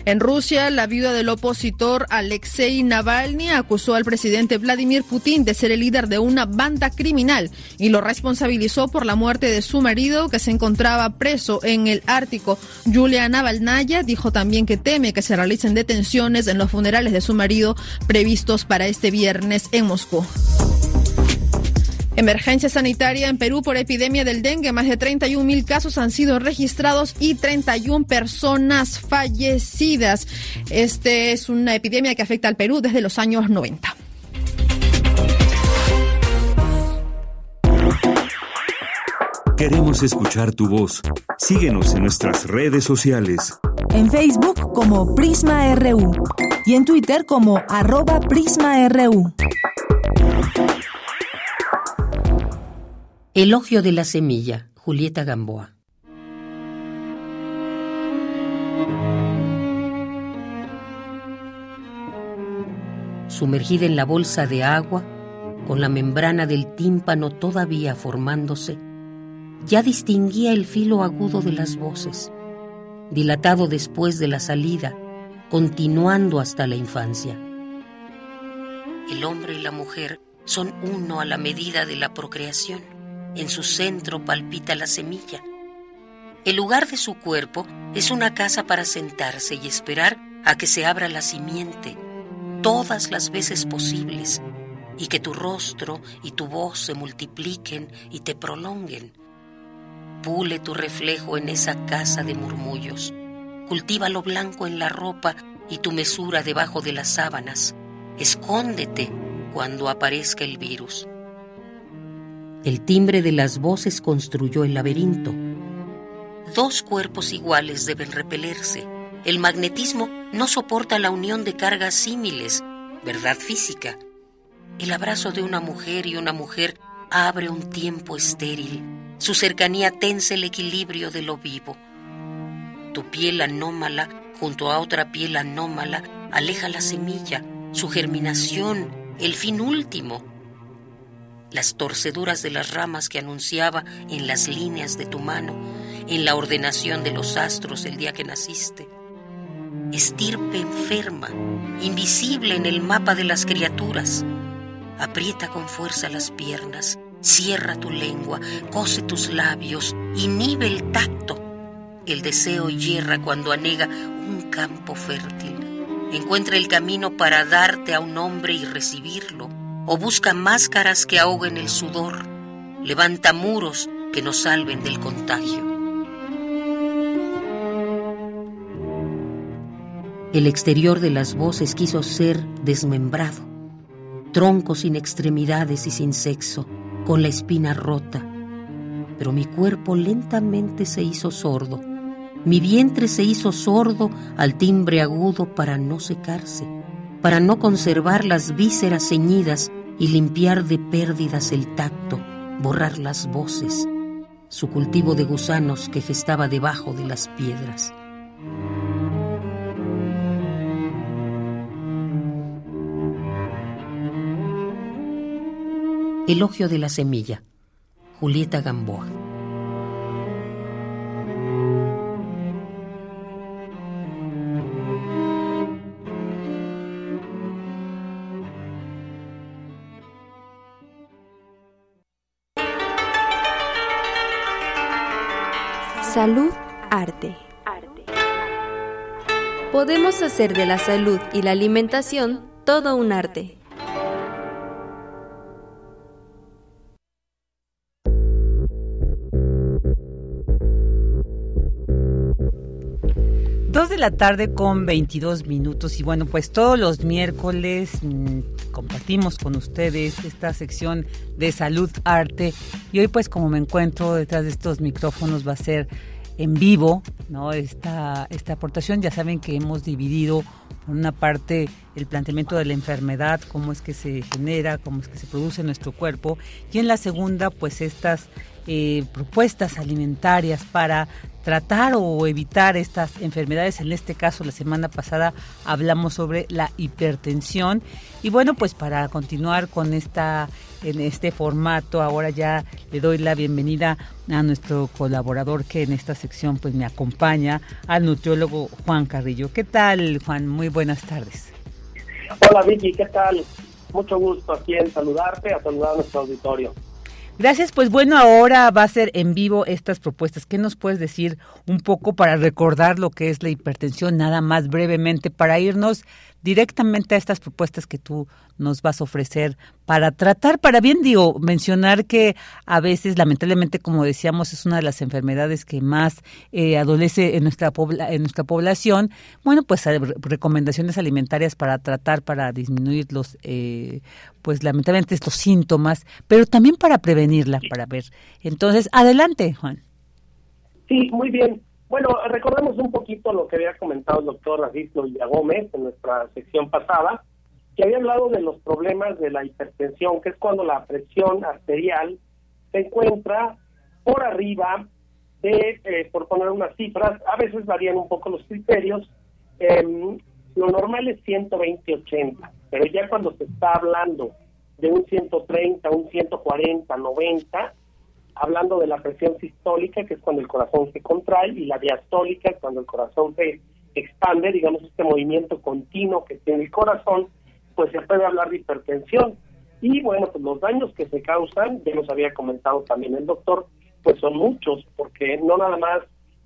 En Rusia, la viuda del opositor Alexei Navalny acusó al presidente Vladimir Putin de ser el líder de una banda criminal y lo responsabilizó por la muerte de su marido que se encontraba preso en el Ártico. Julia Navalnaya dijo también que teme que se realicen detenciones en los funerales de su marido previstos para este viernes en Moscú. Emergencia sanitaria en Perú por epidemia del dengue. Más de 31 mil casos han sido registrados y 31 personas fallecidas. Este es una epidemia que afecta al Perú desde los años 90. Queremos escuchar tu voz. Síguenos en nuestras redes sociales. En Facebook como Prisma RU y en Twitter como arroba PrismaRU. Elogio de la semilla, Julieta Gamboa. Sumergida en la bolsa de agua, con la membrana del tímpano todavía formándose, ya distinguía el filo agudo de las voces, dilatado después de la salida, continuando hasta la infancia. El hombre y la mujer son uno a la medida de la procreación. En su centro palpita la semilla. El lugar de su cuerpo es una casa para sentarse y esperar a que se abra la simiente todas las veces posibles y que tu rostro y tu voz se multipliquen y te prolonguen. Pule tu reflejo en esa casa de murmullos. Cultiva lo blanco en la ropa y tu mesura debajo de las sábanas. Escóndete cuando aparezca el virus. El timbre de las voces construyó el laberinto. Dos cuerpos iguales deben repelerse. El magnetismo no soporta la unión de cargas símiles, verdad física. El abrazo de una mujer y una mujer abre un tiempo estéril. Su cercanía tensa el equilibrio de lo vivo. Tu piel anómala junto a otra piel anómala aleja la semilla, su germinación, el fin último las torceduras de las ramas que anunciaba en las líneas de tu mano, en la ordenación de los astros el día que naciste. Estirpe enferma, invisible en el mapa de las criaturas. Aprieta con fuerza las piernas, cierra tu lengua, cose tus labios, inhibe el tacto. El deseo hierra cuando anega un campo fértil. Encuentra el camino para darte a un hombre y recibirlo o busca máscaras que ahoguen el sudor, levanta muros que nos salven del contagio. El exterior de las voces quiso ser desmembrado, tronco sin extremidades y sin sexo, con la espina rota, pero mi cuerpo lentamente se hizo sordo, mi vientre se hizo sordo al timbre agudo para no secarse para no conservar las vísceras ceñidas y limpiar de pérdidas el tacto, borrar las voces, su cultivo de gusanos que gestaba debajo de las piedras. Elogio de la semilla, Julieta Gamboa. Salud, arte. Podemos hacer de la salud y la alimentación todo un arte. De la tarde con 22 minutos y bueno, pues todos los miércoles mm, compartimos con ustedes esta sección de salud, arte y hoy pues como me encuentro detrás de estos micrófonos va a ser en vivo, ¿no? Esta, esta aportación. Ya saben que hemos dividido por una parte el planteamiento de la enfermedad, cómo es que se genera, cómo es que se produce en nuestro cuerpo, y en la segunda, pues estas eh, propuestas alimentarias para tratar o evitar estas enfermedades. En este caso, la semana pasada hablamos sobre la hipertensión. Y bueno, pues para continuar con esta en este formato, ahora ya le doy la bienvenida a nuestro colaborador que en esta sección pues me acompaña, al nutriólogo Juan Carrillo. ¿Qué tal, Juan? Muy buenas tardes. Hola, Vicky, ¿qué tal? Mucho gusto aquí en saludarte, a saludar a nuestro auditorio. Gracias, pues bueno, ahora va a ser en vivo estas propuestas. ¿Qué nos puedes decir un poco para recordar lo que es la hipertensión, nada más brevemente, para irnos directamente a estas propuestas que tú nos vas a ofrecer para tratar, para bien digo, mencionar que a veces, lamentablemente, como decíamos, es una de las enfermedades que más eh, adolece en nuestra, en nuestra población. Bueno, pues recomendaciones alimentarias para tratar, para disminuir los, eh, pues lamentablemente estos síntomas, pero también para prevenirla, para ver. Entonces, adelante, Juan. Sí, muy bien. Bueno, recordemos un poquito lo que había comentado el doctor Radislo Villagómez en nuestra sección pasada, que había hablado de los problemas de la hipertensión, que es cuando la presión arterial se encuentra por arriba de, eh, por poner unas cifras, a veces varían un poco los criterios, em, lo normal es 120-80, pero ya cuando se está hablando de un 130, un 140, 90, hablando de la presión sistólica, que es cuando el corazón se contrae, y la diastólica, cuando el corazón se expande, digamos, este movimiento continuo que tiene el corazón, pues se puede hablar de hipertensión. Y bueno, pues los daños que se causan, ya nos había comentado también el doctor, pues son muchos, porque no nada más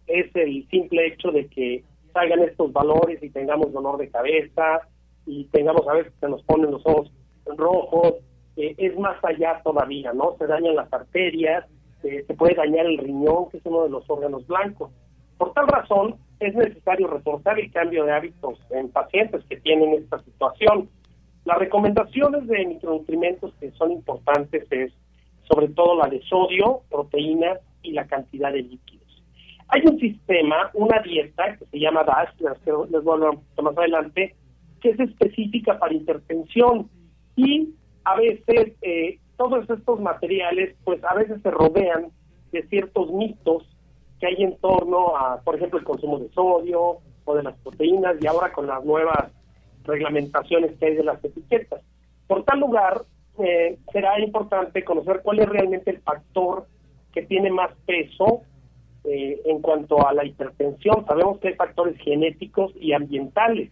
es el simple hecho de que salgan estos valores y tengamos dolor de cabeza y tengamos a veces que nos ponen los ojos rojos, eh, es más allá todavía, ¿no? Se dañan las arterias, eh, se puede dañar el riñón, que es uno de los órganos blancos. Por tal razón, es necesario reforzar el cambio de hábitos en pacientes que tienen esta situación. Las recomendaciones de micronutrientes que son importantes es sobre todo la de sodio, proteínas y la cantidad de líquidos. Hay un sistema, una dieta que se llama DASH, les voy a hablar un poquito más adelante, que es específica para hipertensión y a veces eh, todos estos materiales, pues a veces se rodean de ciertos mitos que hay en torno a, por ejemplo, el consumo de sodio o de las proteínas y ahora con las nuevas reglamentaciones que hay de las etiquetas. Por tal lugar, eh, será importante conocer cuál es realmente el factor que tiene más peso eh, en cuanto a la hipertensión. Sabemos que hay factores genéticos y ambientales.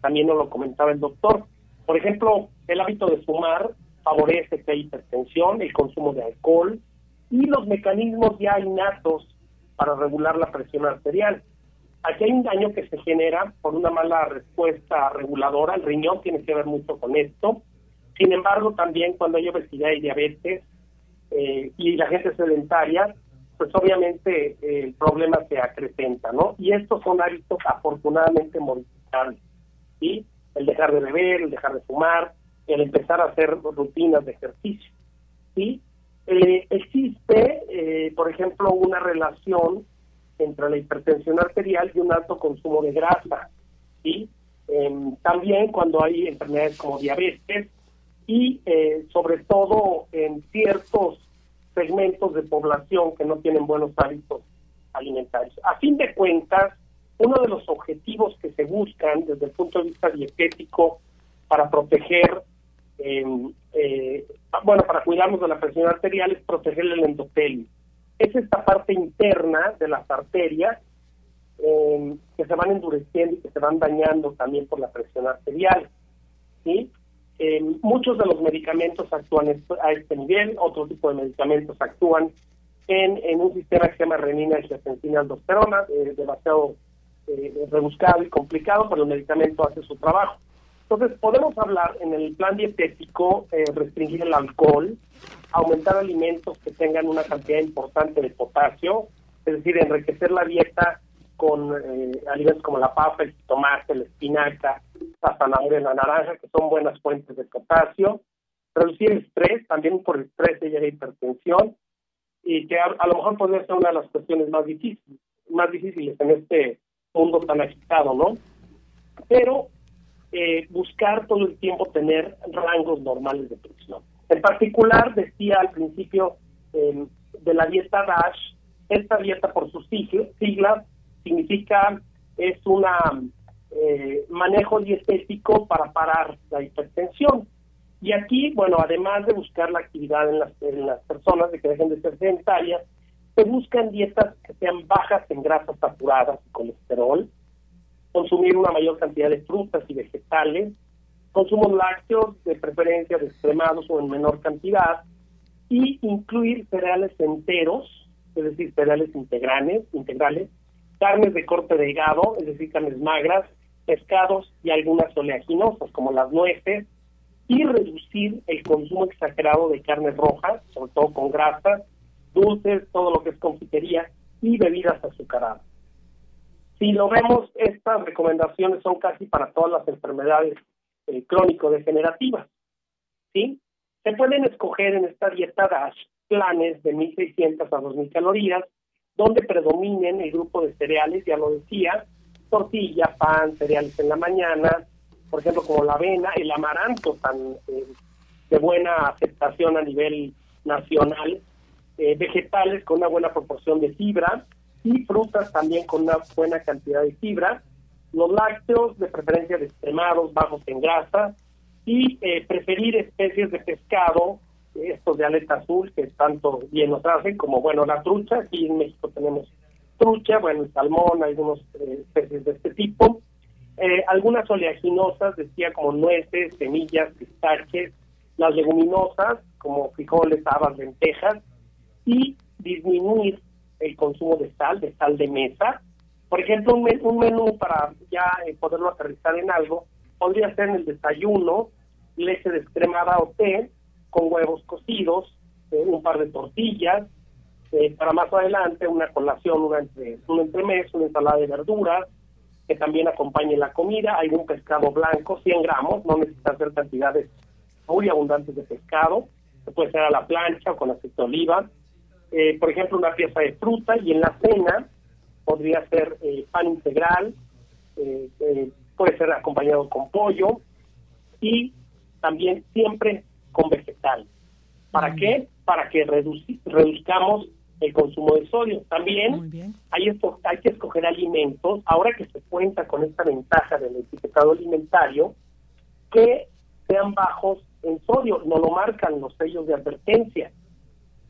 También nos lo comentaba el doctor. Por ejemplo, el hábito de fumar favorece que hipertensión, el consumo de alcohol y los mecanismos ya innatos para regular la presión arterial. Aquí hay un daño que se genera por una mala respuesta reguladora, el riñón tiene que ver mucho con esto. Sin embargo, también cuando hay obesidad y diabetes eh, y la gente sedentaria, pues obviamente eh, el problema se acrecenta, ¿no? Y estos son hábitos afortunadamente modificables, ¿sí? El dejar de beber, el dejar de fumar, el empezar a hacer rutinas de ejercicio. ¿sí? Eh, existe, eh, por ejemplo, una relación entre la hipertensión arterial y un alto consumo de grasa. ¿sí? Em, también cuando hay enfermedades como diabetes y eh, sobre todo en ciertos segmentos de población que no tienen buenos hábitos alimentarios. A fin de cuentas, uno de los objetivos que se buscan desde el punto de vista dietético para proteger eh, bueno, para cuidarnos de la presión arterial es proteger el endotelio. Es esta parte interna de las arterias em, que se van endureciendo y que se van dañando también por la presión arterial. ¿sí? Em, muchos de los medicamentos actúan a este nivel, otro tipo de medicamentos actúan en, en un sistema que se llama renina angiotensina aldosterona, eh, demasiado eh, rebuscado y complicado, pero el medicamento hace su trabajo. Entonces, podemos hablar en el plan dietético, eh, restringir el alcohol, aumentar alimentos que tengan una cantidad importante de potasio, es decir, enriquecer la dieta con eh, alimentos como la papa, el tomate, la espinaca, la zanahoria, la naranja, que son buenas fuentes de potasio, reducir el estrés, también por el estrés de la hipertensión, y que a, lo mejor podría ser una de las cuestiones más difíciles, más difíciles en este mundo tan agitado, ¿no? Pero eh, buscar todo el tiempo tener rangos normales de presión. En particular, decía al principio eh, de la dieta DASH, esta dieta por sus siglas significa, es un eh, manejo dietético para parar la hipertensión. Y aquí, bueno, además de buscar la actividad en las, en las personas de que dejen de ser sedentarias, se buscan dietas que sean bajas en grasas saturadas y colesterol, consumir una mayor cantidad de frutas y vegetales, consumos lácteos de preferencia extremados o en menor cantidad, y incluir cereales enteros, es decir, cereales integrales, integrales, carnes de corte delgado, es decir, carnes magras, pescados y algunas oleaginosas como las nueces, y reducir el consumo exagerado de carnes rojas, sobre todo con grasas, dulces, todo lo que es confitería y bebidas azucaradas. Si lo vemos, estas recomendaciones son casi para todas las enfermedades eh, crónico-degenerativas. ¿sí? Se pueden escoger en esta dieta DASH planes de 1.600 a 2.000 calorías, donde predominen el grupo de cereales, ya lo decía, tortilla, pan, cereales en la mañana, por ejemplo, como la avena, el amaranto tan eh, de buena aceptación a nivel nacional, eh, vegetales con una buena proporción de fibra, y frutas también con una buena cantidad de fibra, los lácteos de preferencia de extremados, bajos en grasa y eh, preferir especies de pescado, estos de aleta azul que tanto bien nos hacen, como bueno la trucha, aquí en México tenemos trucha, bueno el salmón, algunas eh, especies de este tipo, eh, algunas oleaginosas, decía como nueces, semillas, pistaches, las leguminosas como frijoles, habas, lentejas y disminuir el consumo de sal, de sal de mesa. Por ejemplo, un, un menú para ya eh, poderlo aterrizar en algo, podría ser en el desayuno, leche descremada o té, con huevos cocidos, eh, un par de tortillas, eh, para más adelante una colación, una entre, un entremés, una ensalada de verduras, que también acompañe la comida, algún pescado blanco, 100 gramos, no necesita hacer cantidades muy abundantes de pescado, puede ser a la plancha o con aceite de oliva, eh, por ejemplo, una pieza de fruta y en la cena podría ser eh, pan integral, eh, puede ser acompañado con pollo y también siempre con vegetal. ¿Para qué? Para que reduzcamos el consumo de sodio. También hay, esto, hay que escoger alimentos, ahora que se cuenta con esta ventaja del etiquetado alimentario, que sean bajos en sodio, no lo marcan los sellos de advertencia.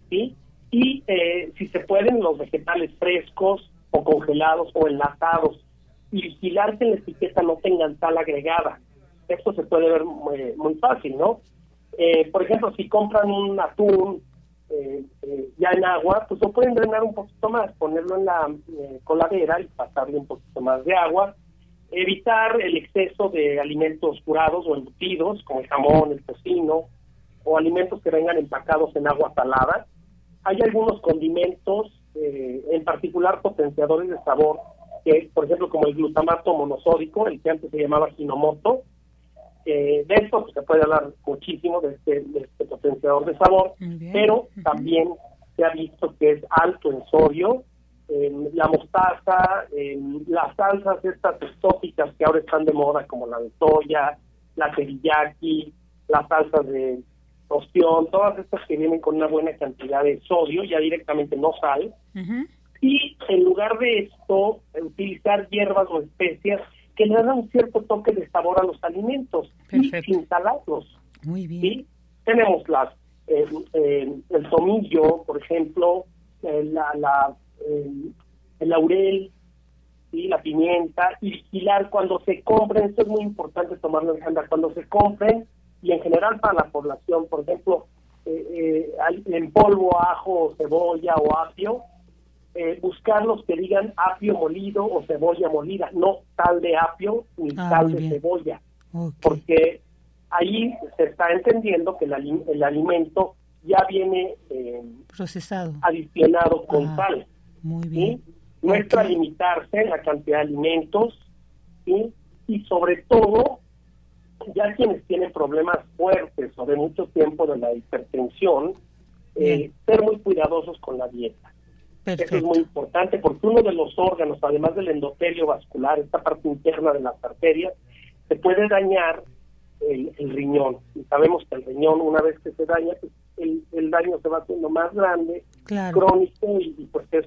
¿sí? Y eh, si se pueden los vegetales frescos o congelados o enlatados y vigilar que en la etiqueta no tengan sal agregada. Esto se puede ver muy, fácil, ¿no? Eh, por ejemplo, si compran un atún eh, ya en agua, pues lo pueden drenar un poquito más, ponerlo en la coladera y pasarle un poquito más de agua. Evitar el exceso de alimentos curados o embutidos, como el jamón, el tocino, o alimentos que vengan empacados en agua salada hay algunos condimentos, eh, en particular potenciadores de sabor, que por ejemplo como el glutamato monosódico, el que antes se llamaba ginomoto, de esto pues, se puede hablar muchísimo de este, este potenciador de sabor, pero también se ha visto que es alto en sodio, la mostaza, las salsas estas exóticas que ahora están de moda como la de soya, la teriyaki, las salsas de ostión, todas estas que vienen con una buena cantidad de sodio, ya directamente no sal. Y en lugar de esto, utilizar hierbas o especias que le dan un cierto toque de sabor a los alimentos y sin salarlos. Muy bien. Tenemos las el tomillo, por ejemplo, la, la el laurel, y la pimienta y vigilar cuando se compren, esto es muy importante tomarlo en cuenta, cuando se compren y en general para la población, por ejemplo, eh, eh, en polvo, ajo, cebolla o apio, eh, buscar los que digan apio molido o cebolla molida, no tal de apio ni ah, tal de cebolla, porque ahí se está entendiendo que el, alimento ya viene procesado, adicionado con ah, sal. Muy bien. No es para limitarse la cantidad de alimentos y sobre todo ya quienes tienen problemas fuertes o de mucho tiempo de la hipertensión, eh, ser muy cuidadosos con la dieta. Eso es muy importante porque uno de los órganos, además del endotelio vascular, esta parte interna de las arterias, se puede dañar el, riñón. Y sabemos que el riñón, una vez que se daña, pues, el, daño se va haciendo más grande, crónico y, pues es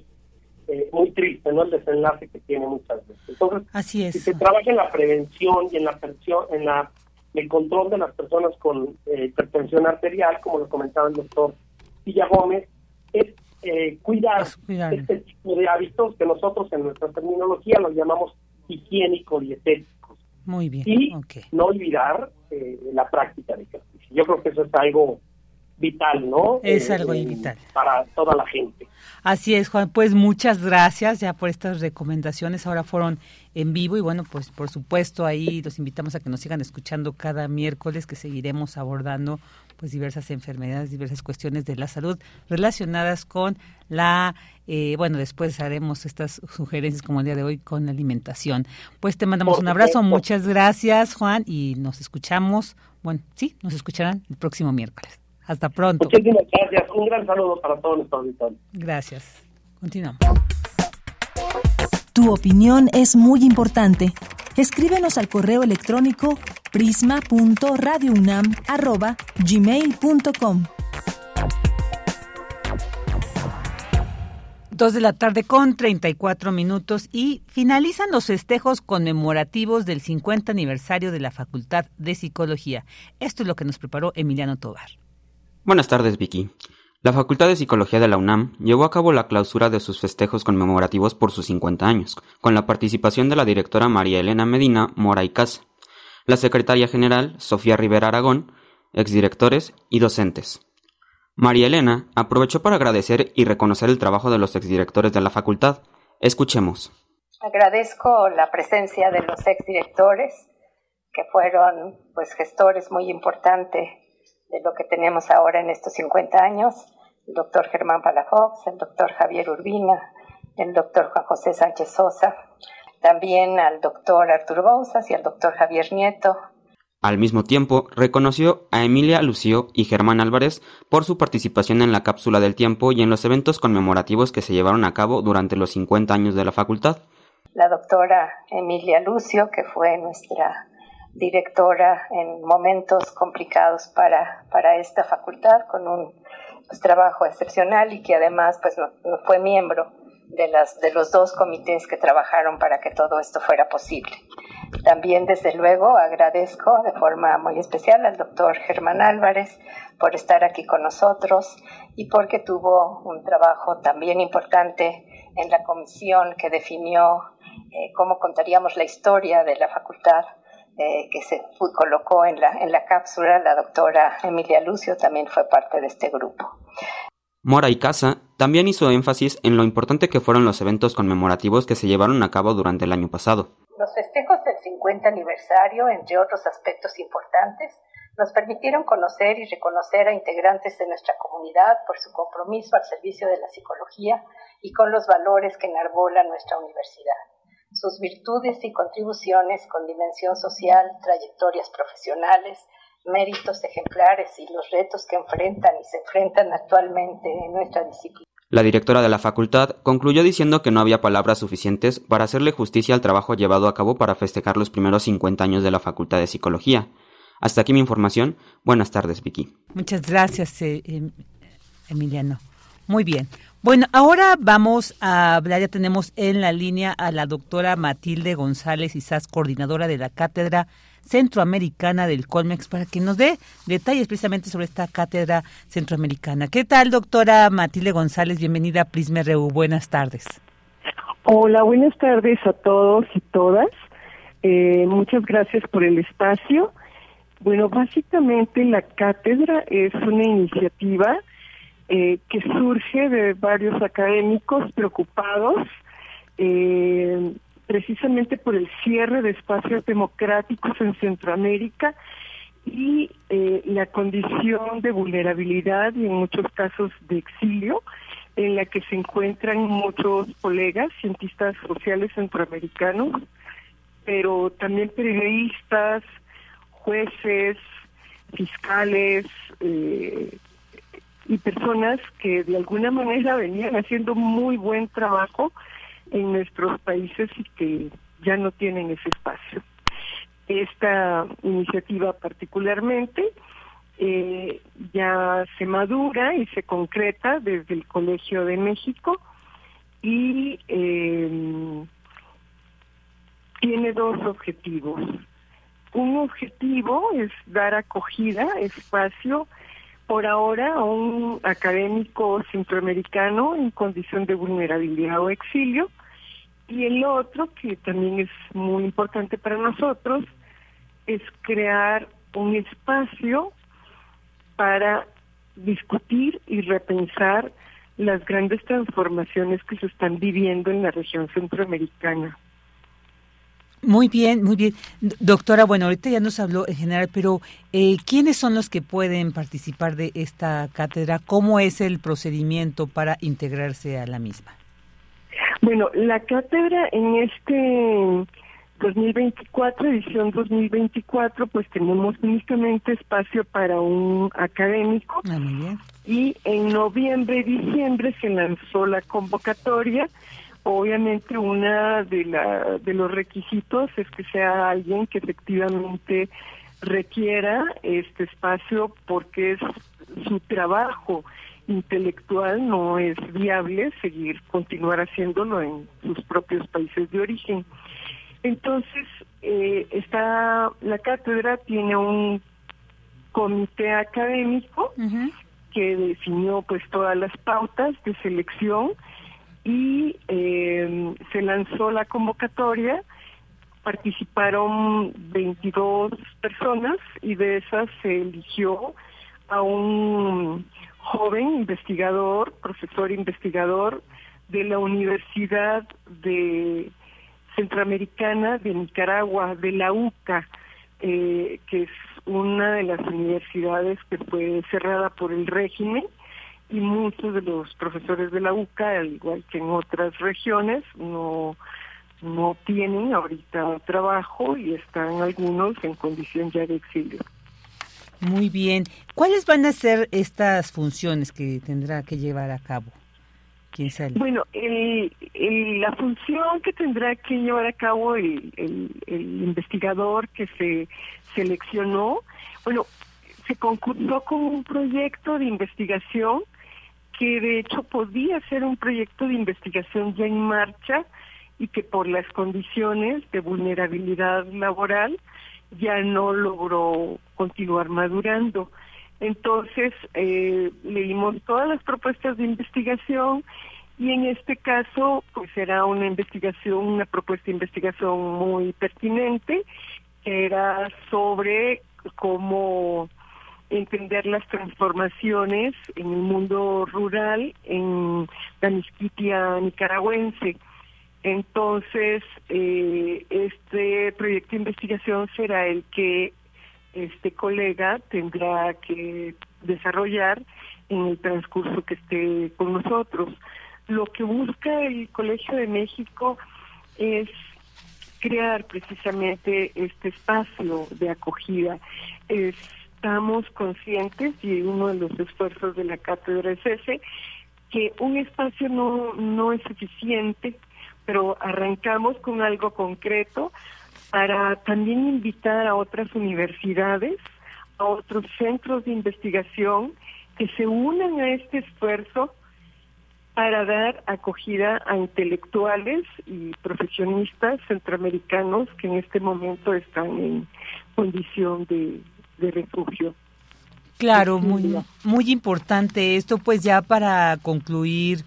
eh, muy triste, ¿no? El desenlace que tiene muchas veces. Entonces, Así es. si se trabaja en la prevención y en la, en la el control de las personas con eh, hipertensión arterial, como lo comentaba el doctor Villa Gómez, es eh, cuidar, este tipo de hábitos que nosotros en nuestra terminología los llamamos higiénico-dietéticos. Muy bien. Y no olvidar eh, la práctica de ejercicio. Yo creo que eso es algo vital, ¿no? Es algo vital. Para toda la gente. Así es, Juan. Pues muchas gracias ya por estas recomendaciones. Ahora fueron en vivo y bueno, pues por supuesto ahí los invitamos a que nos sigan escuchando cada miércoles que seguiremos abordando pues diversas enfermedades, diversas cuestiones de la salud relacionadas con la, eh, bueno, después haremos estas sugerencias como el día de hoy con alimentación. Pues te mandamos un abrazo, muchas gracias Juan y nos escuchamos, bueno, sí, nos escucharán el próximo miércoles. Hasta pronto. Muchísimas gracias. Un gran saludo para todos los auditores. Gracias. Continuamos. Tu opinión es muy importante. Escríbenos al correo electrónico prisma.radiounam@gmail.com. Dos de la tarde con 34 minutos y finalizan los festejos conmemorativos del 50 aniversario de la Facultad de Psicología. Esto es lo que nos preparó Emiliano Tobar. Buenas tardes, Vicky. La Facultad de Psicología de la UNAM llevó a cabo la clausura de sus festejos conmemorativos por sus 50 años, con la participación de la directora María Elena Medina Mora y Casa, la secretaria general Sofía Rivera Aragón, exdirectores y docentes. María Elena aprovechó para agradecer y reconocer el trabajo de los exdirectores de la facultad. Escuchemos. Agradezco la presencia de los exdirectores, que fueron pues gestores muy importantes de lo que tenemos ahora en estos 50 años, el doctor Germán Palafox, el doctor Javier Urbina, el doctor Juan José Sánchez Sosa, también al doctor Arturo Bouzas y al doctor Javier Nieto. Al mismo tiempo, reconoció a Emilia Lucio y Germán Álvarez por su participación en la cápsula del tiempo y en los eventos conmemorativos que se llevaron a cabo durante los 50 años de la facultad. La doctora Emilia Lucio, que fue nuestra directora en momentos complicados para, para esta facultad, con un pues, trabajo excepcional y que además pues, fue miembro de, las, de los dos comités que trabajaron para que todo esto fuera posible. También, desde luego, agradezco de forma muy especial al doctor Germán Álvarez por estar aquí con nosotros y porque tuvo un trabajo también importante en la comisión que definió eh, cómo contaríamos la historia de la facultad eh, que se colocó en la, en la cápsula, la doctora Emilia Lucio también fue parte de este grupo. Mora y Casa también hizo énfasis en lo importante que fueron los eventos conmemorativos que se llevaron a cabo durante el año pasado. Los festejos del 50 aniversario, entre otros aspectos importantes, nos permitieron conocer y reconocer a integrantes de nuestra comunidad por su compromiso al servicio de la psicología y con los valores que enarbola nuestra universidad sus virtudes y contribuciones con dimensión social, trayectorias profesionales, méritos ejemplares y los retos que enfrentan y se enfrentan actualmente en nuestra disciplina. La directora de la facultad concluyó diciendo que no había palabras suficientes para hacerle justicia al trabajo llevado a cabo para festejar los primeros 50 años de la Facultad de Psicología. Hasta aquí mi información. Buenas tardes, Vicky. Muchas gracias, eh, em, Emiliano. Muy bien. Bueno, ahora vamos a hablar, ya tenemos en la línea a la doctora Matilde González Isás, coordinadora de la Cátedra Centroamericana del Colmex para que nos dé detalles precisamente sobre esta cátedra centroamericana. ¿Qué tal, doctora Matilde González? Bienvenida a Prisma RU. Buenas tardes. Hola, buenas tardes a todos y todas. Eh, muchas gracias por el espacio. Bueno, básicamente la cátedra es una iniciativa eh, que surge de varios académicos preocupados eh, precisamente por el cierre de espacios democráticos en Centroamérica y la condición de vulnerabilidad y en muchos casos de exilio en la que se encuentran muchos colegas cientistas sociales centroamericanos, pero también periodistas, jueces, fiscales eh, y personas que de alguna manera venían haciendo muy buen trabajo en nuestros países y que ya no tienen ese espacio. Esta iniciativa particularmente eh, ya se madura y se concreta desde el Colegio de México y eh, tiene dos objetivos. Un objetivo es dar acogida, espacio, por ahora un académico centroamericano en condición de vulnerabilidad o exilio, y el otro, que también es muy importante para nosotros, es crear un espacio para discutir y repensar las grandes transformaciones que se están viviendo en la región centroamericana. Muy bien, muy bien. Doctora, bueno, ahorita ya nos habló en general, pero eh, ¿quiénes son los que pueden participar de esta cátedra? ¿Cómo es el procedimiento para integrarse a la misma? Bueno, la cátedra en este 2024, edición 2024, pues tenemos únicamente espacio para un académico. Ah, y en noviembre y diciembre se lanzó la convocatoria. Obviamente una de, la, de los requisitos es que sea alguien que efectivamente requiera este espacio porque es su trabajo intelectual no es viable seguir continuar haciéndolo en sus propios países de origen. Entonces, eh, está, la cátedra tiene un comité académico que definió pues todas las pautas de selección y eh, se lanzó la convocatoria, participaron 22 personas y de esas se eligió a un joven investigador, profesor investigador de la Universidad de Centroamericana de Nicaragua, de la UCA, eh, que es una de las universidades que fue cerrada por el régimen y muchos de los profesores de la UCA, al igual que en otras regiones, no no tienen ahorita trabajo y están algunos en condición ya de exilio. Muy bien. ¿Cuáles van a ser estas funciones que tendrá que llevar a cabo? Bueno, la función que tendrá que llevar a cabo el, investigador que se seleccionó, bueno, se concursó con un proyecto de investigación que de hecho podía ser un proyecto de investigación ya en marcha y que por las condiciones de vulnerabilidad laboral ya no logró continuar madurando. Entonces, eh, leímos todas las propuestas de investigación y en este caso, pues será una investigación, una propuesta de investigación muy pertinente, que era sobre cómo entender las transformaciones en el mundo rural en la Misquitia nicaragüense. Entonces, eh, este proyecto de investigación será el que este colega tendrá que desarrollar en el transcurso que esté con nosotros. Lo que busca el Colegio de México es crear precisamente este espacio de acogida. Estamos conscientes, y uno de los esfuerzos de la cátedra es ese, que un espacio no, no es suficiente, pero arrancamos con algo concreto para también invitar a otras universidades, a otros centros de investigación que se unan a este esfuerzo para dar acogida a intelectuales y profesionistas centroamericanos que en este momento están en condición de, refugio. Claro, muy, muy importante esto, pues ya para concluir,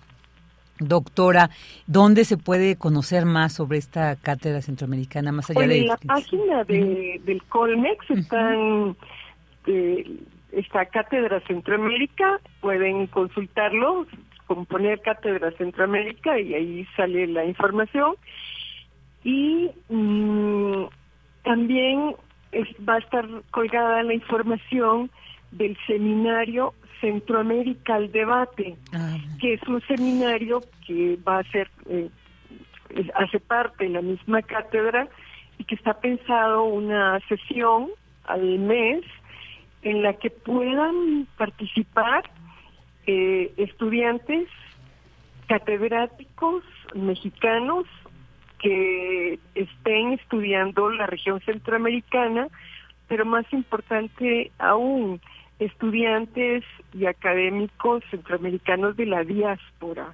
doctora, ¿dónde se puede conocer más sobre esta cátedra centroamericana, más allá de... En la página de, del Colmex están... Eh, esta Cátedra Centroamérica, pueden consultarlo, componer Cátedra Centroamérica y ahí sale la información. Y mm, también va a estar colgada la información del seminario Centroamérica al Debate, ah, que es un seminario que va a ser, eh, hace parte de la misma cátedra y que está pensado una sesión al mes en la que puedan participar eh, estudiantes catedráticos mexicanos que estén estudiando la región centroamericana, pero más importante aún, estudiantes y académicos centroamericanos de la diáspora,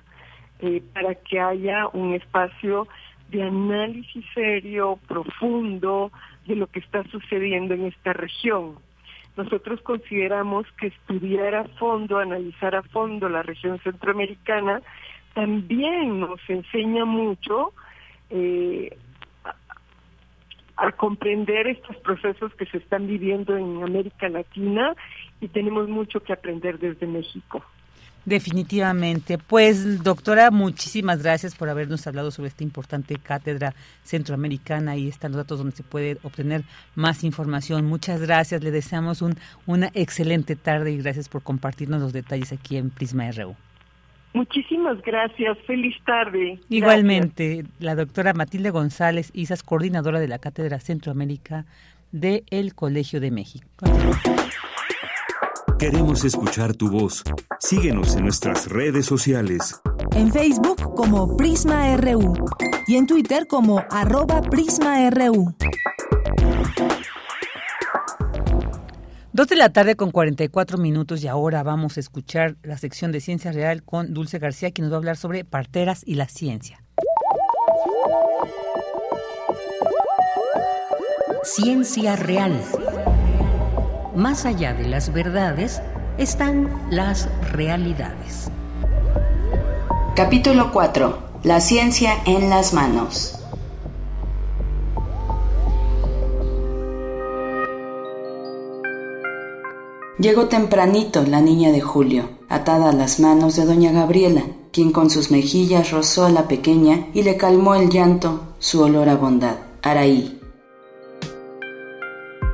eh, para que haya un espacio de análisis serio, profundo, de lo que está sucediendo en esta región. Nosotros consideramos que estudiar a fondo, analizar a fondo la región centroamericana, también nos enseña mucho eh, a, comprender estos procesos que se están viviendo en América Latina y tenemos mucho que aprender desde México. Definitivamente. Pues, doctora, muchísimas gracias por habernos hablado sobre esta importante cátedra centroamericana y están los datos donde se puede obtener más información. Muchas gracias. Le deseamos un, una excelente tarde y gracias por compartirnos los detalles aquí en Prisma RU. Muchísimas gracias. Feliz tarde. Igualmente, la doctora Matilde González Isas, coordinadora de la Cátedra Centroamérica del Colegio de México. Queremos escuchar tu voz. Síguenos en nuestras redes sociales. En Facebook como Prisma RU y en Twitter como arroba PrismaRU. Dos de la tarde con 44 minutos y ahora vamos a escuchar la sección de Ciencia Real con Dulce García, quien nos va a hablar sobre parteras y la ciencia. Ciencia Real. Más allá de las verdades están las realidades. Capítulo 4. La ciencia en las manos. Llegó tempranito la niña de Julio, atada a las manos de doña Gabriela, quien con sus mejillas rozó a la pequeña y le calmó el llanto su olor a bondad. Araí,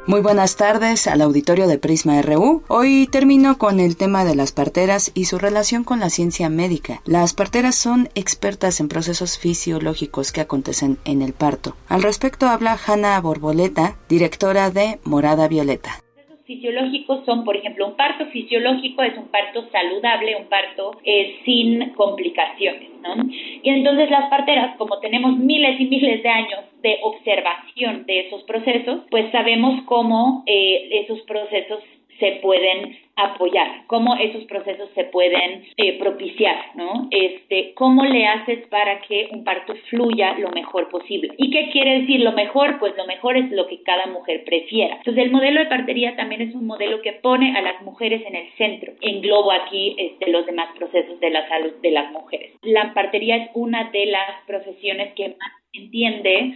muy buenas tardes al auditorio de Prisma RU. Hoy termino con el tema de las parteras y su relación con la ciencia médica. Las parteras son expertas en procesos fisiológicos que acontecen en el parto. Al respecto habla Hanna Borboleta, directora de Morada Violeta fisiológicos son, por ejemplo, un parto fisiológico es un parto saludable, un parto eh, sin complicaciones, ¿no? Y entonces las parteras, como tenemos miles y miles de años de observación de esos procesos, pues sabemos cómo eh, esos procesos se pueden apoyar, cómo esos procesos se pueden eh, propiciar, ¿no? Este, cómo le haces para que un parto fluya lo mejor posible. ¿Y qué quiere decir lo mejor? Pues lo mejor es lo que cada mujer prefiera. Entonces el modelo de partería también es un modelo que pone a las mujeres en el centro. Englobo aquí este, los demás procesos de la salud de las mujeres. La partería es una de las profesiones que más entiende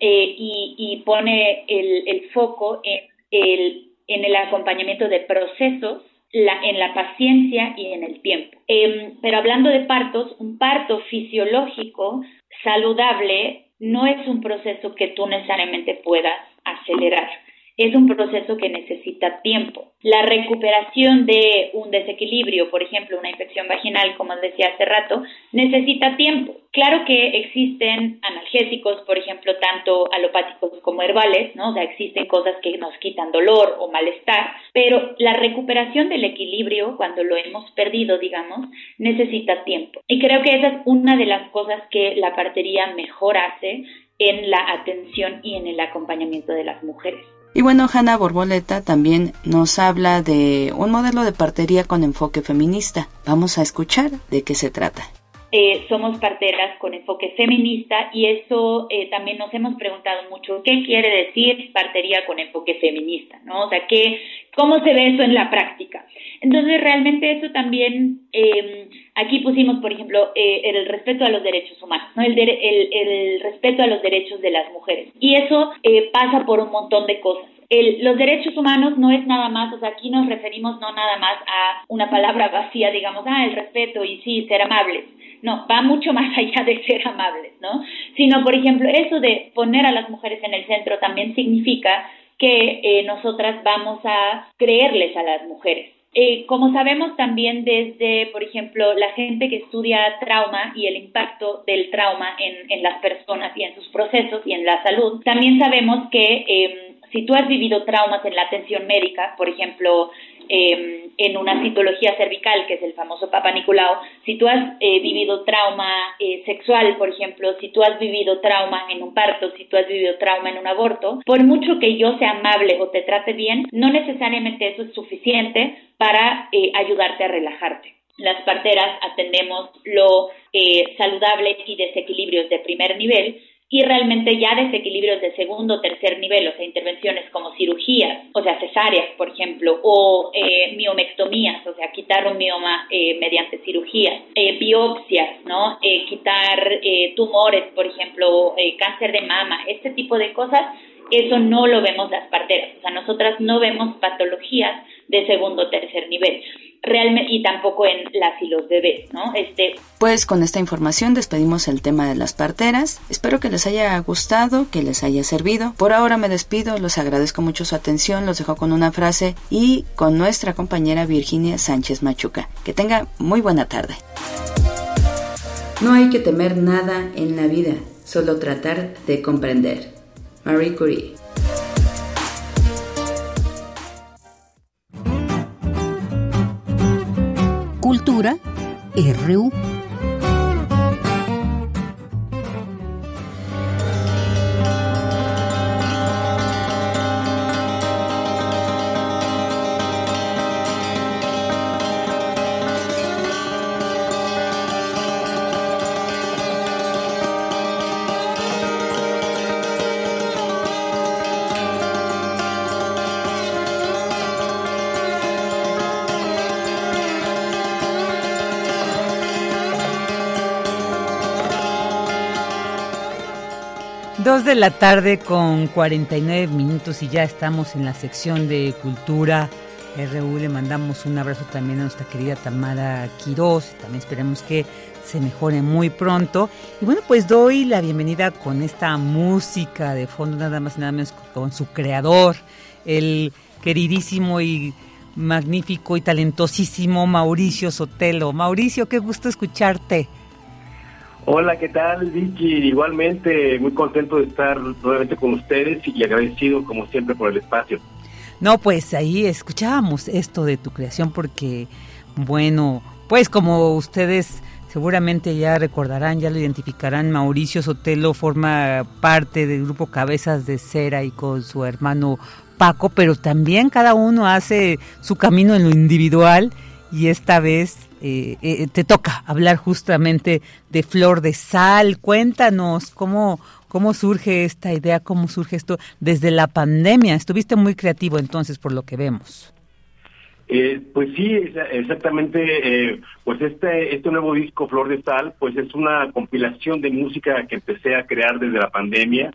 eh, y, y, pone el, el foco en el en el acompañamiento de procesos, la, en la paciencia y en el tiempo. Em, pero hablando de partos, un parto fisiológico saludable no es un proceso que tú necesariamente puedas acelerar es un proceso que necesita tiempo. La recuperación de un desequilibrio, por ejemplo, una infección vaginal, como decía hace rato, necesita tiempo. Claro que existen analgésicos, por ejemplo, tanto alopáticos como herbales, ¿no? O sea, existen cosas que nos quitan dolor o malestar, pero la recuperación del equilibrio, cuando lo hemos perdido, digamos, necesita tiempo. Y creo que esa es una de las cosas que la partería mejor hace en la atención y en el acompañamiento de las mujeres. Y bueno, Hanna Borboleta también nos habla de un modelo de partería con enfoque feminista. Vamos a escuchar de qué se trata. Eh, somos parteras con enfoque feminista y eso eh, también nos hemos preguntado mucho, ¿qué quiere decir partería con enfoque feminista? ¿no? O sea, ¿qué, ¿cómo se ve eso en la práctica? Entonces, realmente eso también, eh, aquí pusimos, por ejemplo, eh, el respeto a los derechos humanos, ¿no? el, el, el, respeto a los derechos de las mujeres. Y eso eh, pasa por un montón de cosas. El, los derechos humanos no es nada más, o sea, aquí nos referimos no nada más a una palabra vacía, digamos, ah, el respeto y sí, ser amables. No, va mucho *laughs* más allá de ser amables, ¿no? Sino, por ejemplo, eso de poner a las mujeres en el centro también significa que eh, nosotras vamos a creerles a las mujeres. Eh, como sabemos también desde, por ejemplo, la gente que estudia trauma y el impacto del trauma en, en las personas y en sus procesos y en la salud, también sabemos que eh, si tú has vivido traumas en la atención médica, por ejemplo, eh, en una citología cervical, que es el famoso Papa Nicolau, si tú has eh, vivido trauma eh, sexual, por ejemplo, si tú has vivido trauma en un parto, si tú has vivido trauma en un aborto, por mucho que yo sea amable o te trate bien, no necesariamente eso es suficiente para eh, ayudarte a relajarte. Las parteras atendemos lo eh, saludable y desequilibrios de primer nivel, y realmente ya desequilibrios de segundo o tercer nivel, o sea, intervenciones como cirugías, o sea, cesáreas, por ejemplo, o eh, miomectomías, o sea, quitar un mioma eh, mediante cirugías, eh, biopsias, ¿no? Eh, quitar eh, tumores, por ejemplo, eh, cáncer de mama, este tipo de cosas, eso no lo vemos las parteras, o sea, nosotras no vemos patologías de segundo o tercer nivel realmente y tampoco en las y los bebés, ¿no? Este Pues con esta información despedimos el tema de las parteras. Espero que les haya gustado, que les haya servido. Por ahora me despido, los agradezco mucho su atención, los dejo con una frase y con nuestra compañera Virginia Sánchez Machuca. Que tenga muy buena tarde. No hay que temer nada en la vida, solo tratar de comprender. Marie Curie Cultura RU. Dos de la tarde con 49 minutos y ya estamos en la sección de cultura. RU le mandamos un abrazo también a nuestra querida Tamara Quiroz. También esperemos que se mejore muy pronto. Y bueno, pues doy la bienvenida con esta música de fondo, nada más y nada menos con su creador, el queridísimo y magnífico y talentosísimo Mauricio Sotelo. Mauricio, qué gusto escucharte. Hola, ¿qué tal, Vicky? Igualmente, muy contento de estar nuevamente con ustedes y agradecido, como siempre, por el espacio. No, pues ahí escuchábamos esto de tu creación porque, bueno, pues como ustedes seguramente ya recordarán, ya lo identificarán, Mauricio Sotelo forma parte del grupo Cabezas de Cera y con su hermano Paco, pero también cada uno hace su camino en lo individual y esta vez eh, eh, te toca hablar justamente de Flor de Sal. Cuéntanos cómo, cómo surge esta idea, cómo surge esto desde la pandemia. Estuviste muy creativo entonces, por lo que vemos. Eh, pues sí, exactamente. Eh, pues este este nuevo disco Flor de Sal, pues es una compilación de música que empecé a crear desde la pandemia,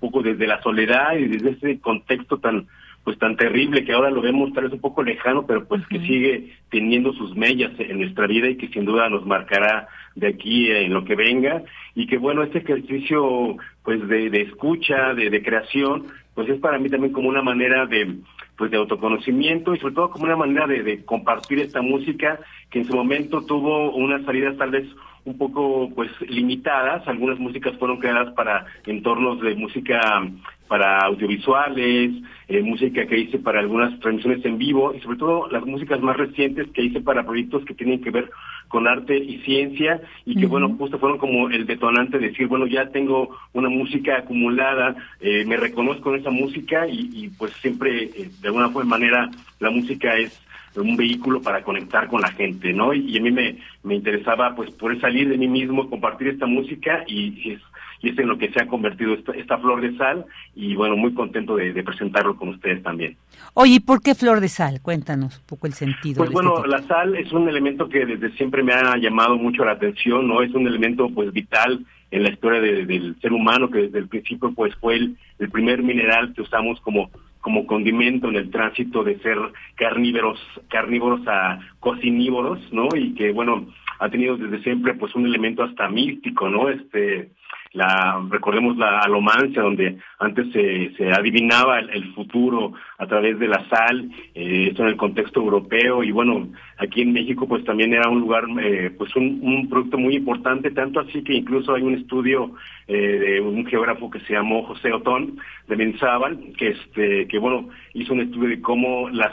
un poco desde la soledad y desde ese contexto tan pues tan terrible que ahora lo vemos tal vez un poco lejano, pero pues que sigue teniendo sus mellas en nuestra vida y que sin duda nos marcará de aquí en lo que venga. Y que bueno, este ejercicio pues de, de escucha, de, de creación, pues es para mí también como una manera de pues de autoconocimiento y sobre todo como una manera de, de compartir esta música que en su momento tuvo unas salidas tal vez un poco pues limitadas, algunas músicas fueron creadas para entornos de música para audiovisuales, eh, música que hice para algunas transmisiones en vivo y sobre todo las músicas más recientes que hice para proyectos que tienen que ver con arte y ciencia y que bueno, justo fueron como el detonante de decir, bueno, ya tengo una música acumulada, eh, me reconozco en esa música y, y pues siempre eh, de alguna manera la música es un vehículo para conectar con la gente, ¿no? Y, a mí me, me interesaba pues poder salir de mí mismo, compartir esta música y, es, y es en lo que se ha convertido esta, flor de sal y bueno, muy contento de, presentarlo con ustedes también. Oye, ¿y por qué flor de sal? Cuéntanos un poco el sentido. Pues este bueno, la sal es un elemento que desde siempre me ha llamado mucho la atención, ¿no? Es un elemento pues vital en la historia del ser humano que desde el principio pues fue el, el primer mineral que usamos como como condimento en el tránsito de ser carnívoros, carnívoros a cocinívoros, ¿no? Y que, bueno, ha tenido desde siempre pues un elemento hasta místico, ¿no? Este, la recordemos la alomancia donde antes se, adivinaba el, futuro a través de la sal eh, esto en el contexto europeo y bueno aquí en México pues también era un lugar eh, pues un, producto muy importante tanto así que incluso hay un estudio eh, de un geógrafo que se llamó José Otón de Menzábal que este que bueno hizo un estudio de cómo las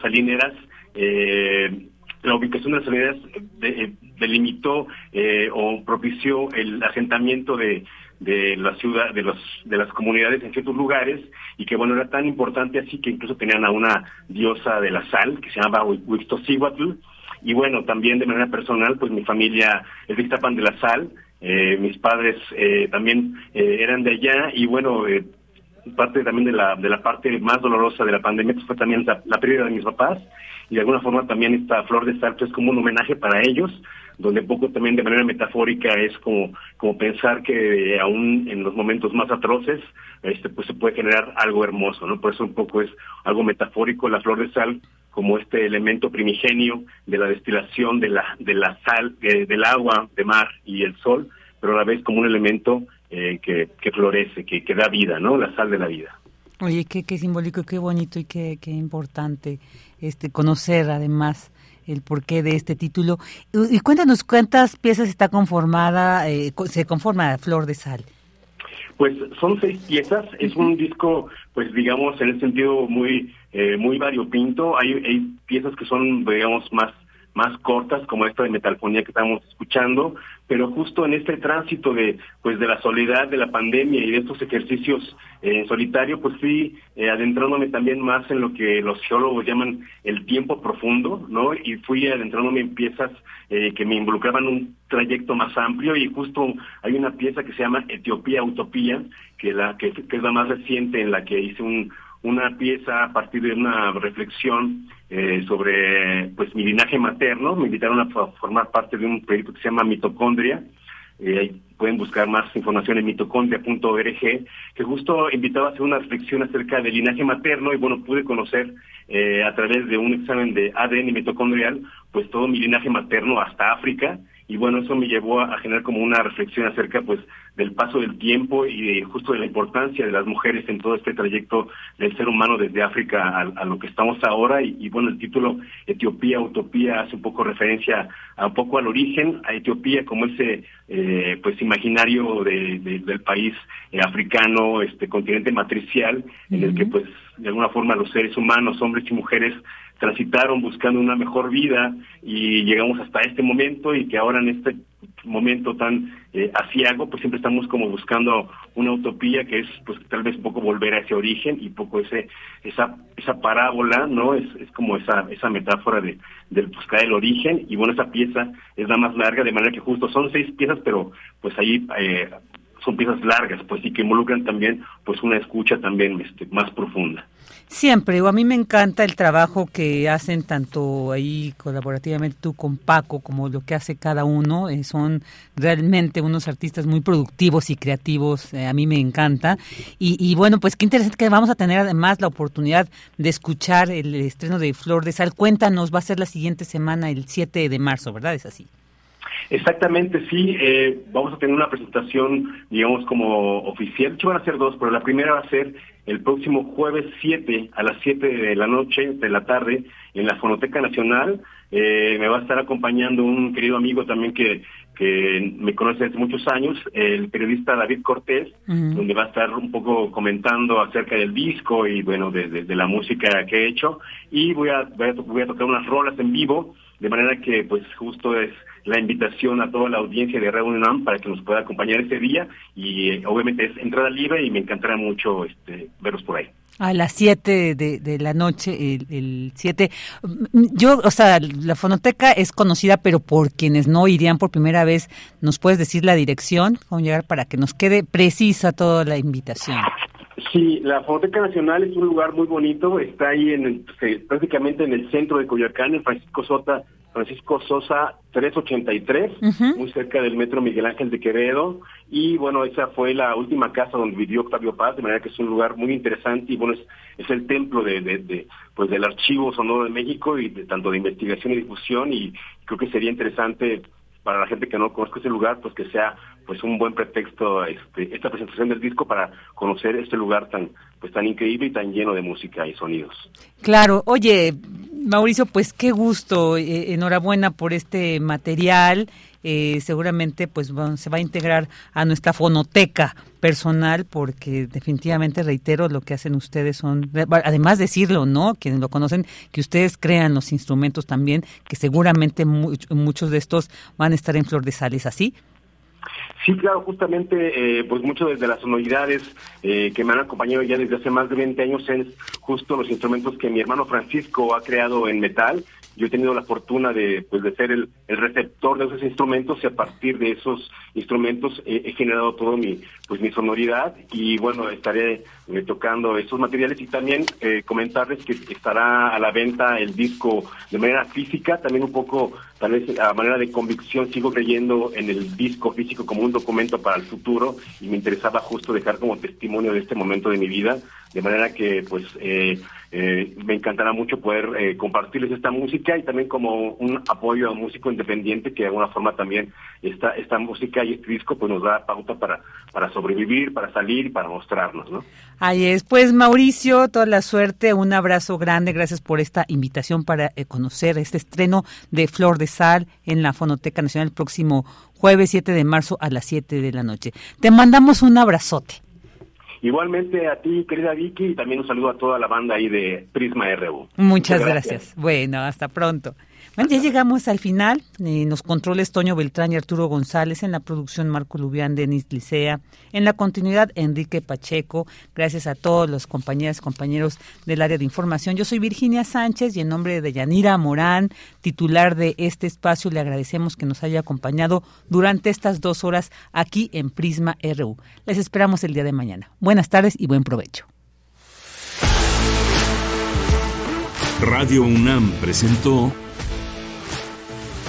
salineras eh, la ubicación de las unidades eh, delimitó eh, o propició el asentamiento de, de la ciudad, de los, de las comunidades en ciertos lugares, y que bueno, era tan importante así que incluso tenían a una diosa de la sal, que se llamaba Huixtocíhuatl, y bueno, también de manera personal, pues mi familia es de Ixtapan de la Sal, eh, mis padres eh, también eh, eran de allá, y bueno, eh, parte también de la, de la parte más dolorosa de la pandemia pues fue también la, la pérdida de mis papás, y de alguna forma también esta flor de salto es como un homenaje para ellos, donde poco también de manera metafórica es como, como pensar que aún en los momentos más atroces, este pues se puede generar algo hermoso, ¿no? Por eso un poco es algo metafórico la flor de sal como este elemento primigenio de la destilación de la, de la sal, eh, del agua, de mar y el sol, pero a la vez como un elemento eh, que, que florece, que, que da vida, ¿no? La sal de la vida. Oye, qué, qué simbólico, qué bonito y qué, qué importante este conocer además el porqué de este título. Y, cuéntanos cuántas piezas está conformada, eh, se conforma Flor de Sal. Pues son seis piezas, es un disco, pues digamos, en el sentido muy eh, muy variopinto. Hay, hay piezas que son, digamos, más más cortas como esta de metalfonía que estamos escuchando, pero justo en este tránsito de pues de la soledad de la pandemia y de estos ejercicios eh, en solitario, pues fui eh, adentrándome también más en lo que los geólogos llaman el tiempo profundo, ¿no? Y fui adentrándome en piezas eh, que me involucraban un trayecto más amplio y justo hay una pieza que se llama Etiopía Utopía, que la que es la más reciente en la que hice un una pieza a partir de una reflexión eh, sobre pues mi linaje materno. Me invitaron a formar parte de un proyecto que se llama Mitocondria. Eh, pueden buscar más información en mitocondria.org, que justo invitaba a hacer una reflexión acerca del linaje materno y bueno, pude conocer eh, a través de un examen de ADN mitocondrial, pues todo mi linaje materno hasta África y bueno, eso me llevó a, generar como una reflexión acerca pues del paso del tiempo y justo de la importancia de las mujeres en todo este trayecto del ser humano desde África a, lo que estamos ahora. Y, bueno, el título Etiopía, Utopía hace un poco referencia a un poco al origen, a Etiopía como ese eh, pues imaginario de, del país eh, africano, este continente matricial en el que pues de alguna forma los seres humanos, hombres y mujeres, transitaron buscando una mejor vida y llegamos hasta este momento y que ahora en este momento tan eh, asiago, pues siempre estamos como buscando una utopía que es pues tal vez un poco volver a ese origen y poco ese esa esa parábola, ¿no? Es, es como esa esa metáfora de del buscar el origen y bueno, esa pieza es la más larga de manera que justo son seis piezas, pero pues ahí eh, son piezas largas, pues sí que involucran también pues una escucha también este, más profunda. Siempre, a mí me encanta el trabajo que hacen tanto ahí colaborativamente tú con Paco como lo que hace cada uno. Eh, son realmente unos artistas muy productivos y creativos, eh, a mí me encanta. Y, y, bueno, pues qué interesante que vamos a tener además la oportunidad de escuchar el estreno de Flor de Sal. Cuéntanos, va a ser la siguiente semana, el 7 de marzo, ¿verdad? Es así. Exactamente, sí. Eh, vamos a tener una presentación, digamos, como oficial. De hecho, van a ser dos, pero la primera va a ser el próximo jueves 7 a las 7 de la noche, de la tarde, en la Fonoteca Nacional. Eh, me va a estar acompañando un querido amigo también que, que me conoce hace muchos años, el periodista David Cortés, donde va a estar un poco comentando acerca del disco y, bueno, de, de, la música que he hecho. Y voy a, voy a, voy a tocar unas rolas en vivo, de manera que, pues, justo es la invitación a toda la audiencia de Radio UNAM para que nos pueda acompañar ese día y eh, obviamente es entrada libre y me encantará mucho este, verlos por ahí. A las 7 de, la noche, el 7. Yo, o sea, la fonoteca es conocida, pero por quienes no irían por primera vez, ¿nos puedes decir la dirección? Cómo llegar para que nos quede precisa toda la invitación. Sí, la Fonoteca Nacional es un lugar muy bonito, está ahí en prácticamente en el centro de Coyoacán, en Francisco Sota, Francisco Sosa 383, muy cerca del Metro Miguel Ángel de Quevedo, y bueno, esa fue la última casa donde vivió Octavio Paz, de manera que es un lugar muy interesante y bueno, es, es el templo de, de, pues del Archivo Sonoro de México y de, tanto de investigación y difusión. Y creo que sería interesante para la gente que no conozca ese lugar, pues que sea pues un buen pretexto este, esta presentación del disco para conocer este lugar tan pues tan increíble y tan lleno de música y sonidos. Claro, oye, Mauricio, pues qué gusto, eh, enhorabuena por este material. Eh, seguramente pues se va a integrar a nuestra fonoteca personal porque definitivamente reitero lo que hacen ustedes son además decirlo no quienes lo conocen que ustedes crean los instrumentos también que seguramente muchos de estos van a estar en flor de sales así Sí, claro, justamente, eh, pues muchas de las sonoridades eh, que me han acompañado ya desde hace más de 20 años es justo los instrumentos que mi hermano Francisco ha creado en metal yo he tenido la fortuna de, pues, de ser el, receptor de esos instrumentos y a partir de esos instrumentos he, generado todo mi, pues, mi sonoridad y bueno, estaré eh, tocando esos materiales y también eh, comentarles que estará a la venta el disco de manera física, también un poco, tal vez a manera de convicción, sigo creyendo en el disco físico como un documento para el futuro y me interesaba justo dejar como testimonio de este momento de mi vida, de manera que pues eh, eh, me encantará mucho poder eh, compartirles esta música y también como un apoyo a un músico independiente que de alguna forma también esta, esta música y este disco pues nos da pauta para, para sobrevivir, para salir y para mostrarnos, ¿no? Ahí es. Pues Mauricio, toda la suerte, un abrazo grande, gracias por esta invitación para eh, conocer este estreno de Flor de Sal en la Fonoteca Nacional el próximo jueves 7 de marzo a las 7 de la noche. Te mandamos un abrazote. Igualmente a ti, querida Vicky, y también un saludo a toda la banda ahí de Prisma RU. Muchas, gracias. Bueno, hasta pronto. Bueno, ya llegamos al final. Eh, nos controles Toño Beltrán y Arturo González. En la producción Marco Lubián, Denis Licea. En la continuidad Enrique Pacheco. Gracias a todos los compañeras y compañeros del área de información. Yo soy Virginia Sánchez y en nombre de Yanira Morán, titular de este espacio, le agradecemos que nos haya acompañado durante estas dos horas aquí en Prisma RU. Les esperamos el día de mañana. Buenas tardes y buen provecho. Radio UNAM presentó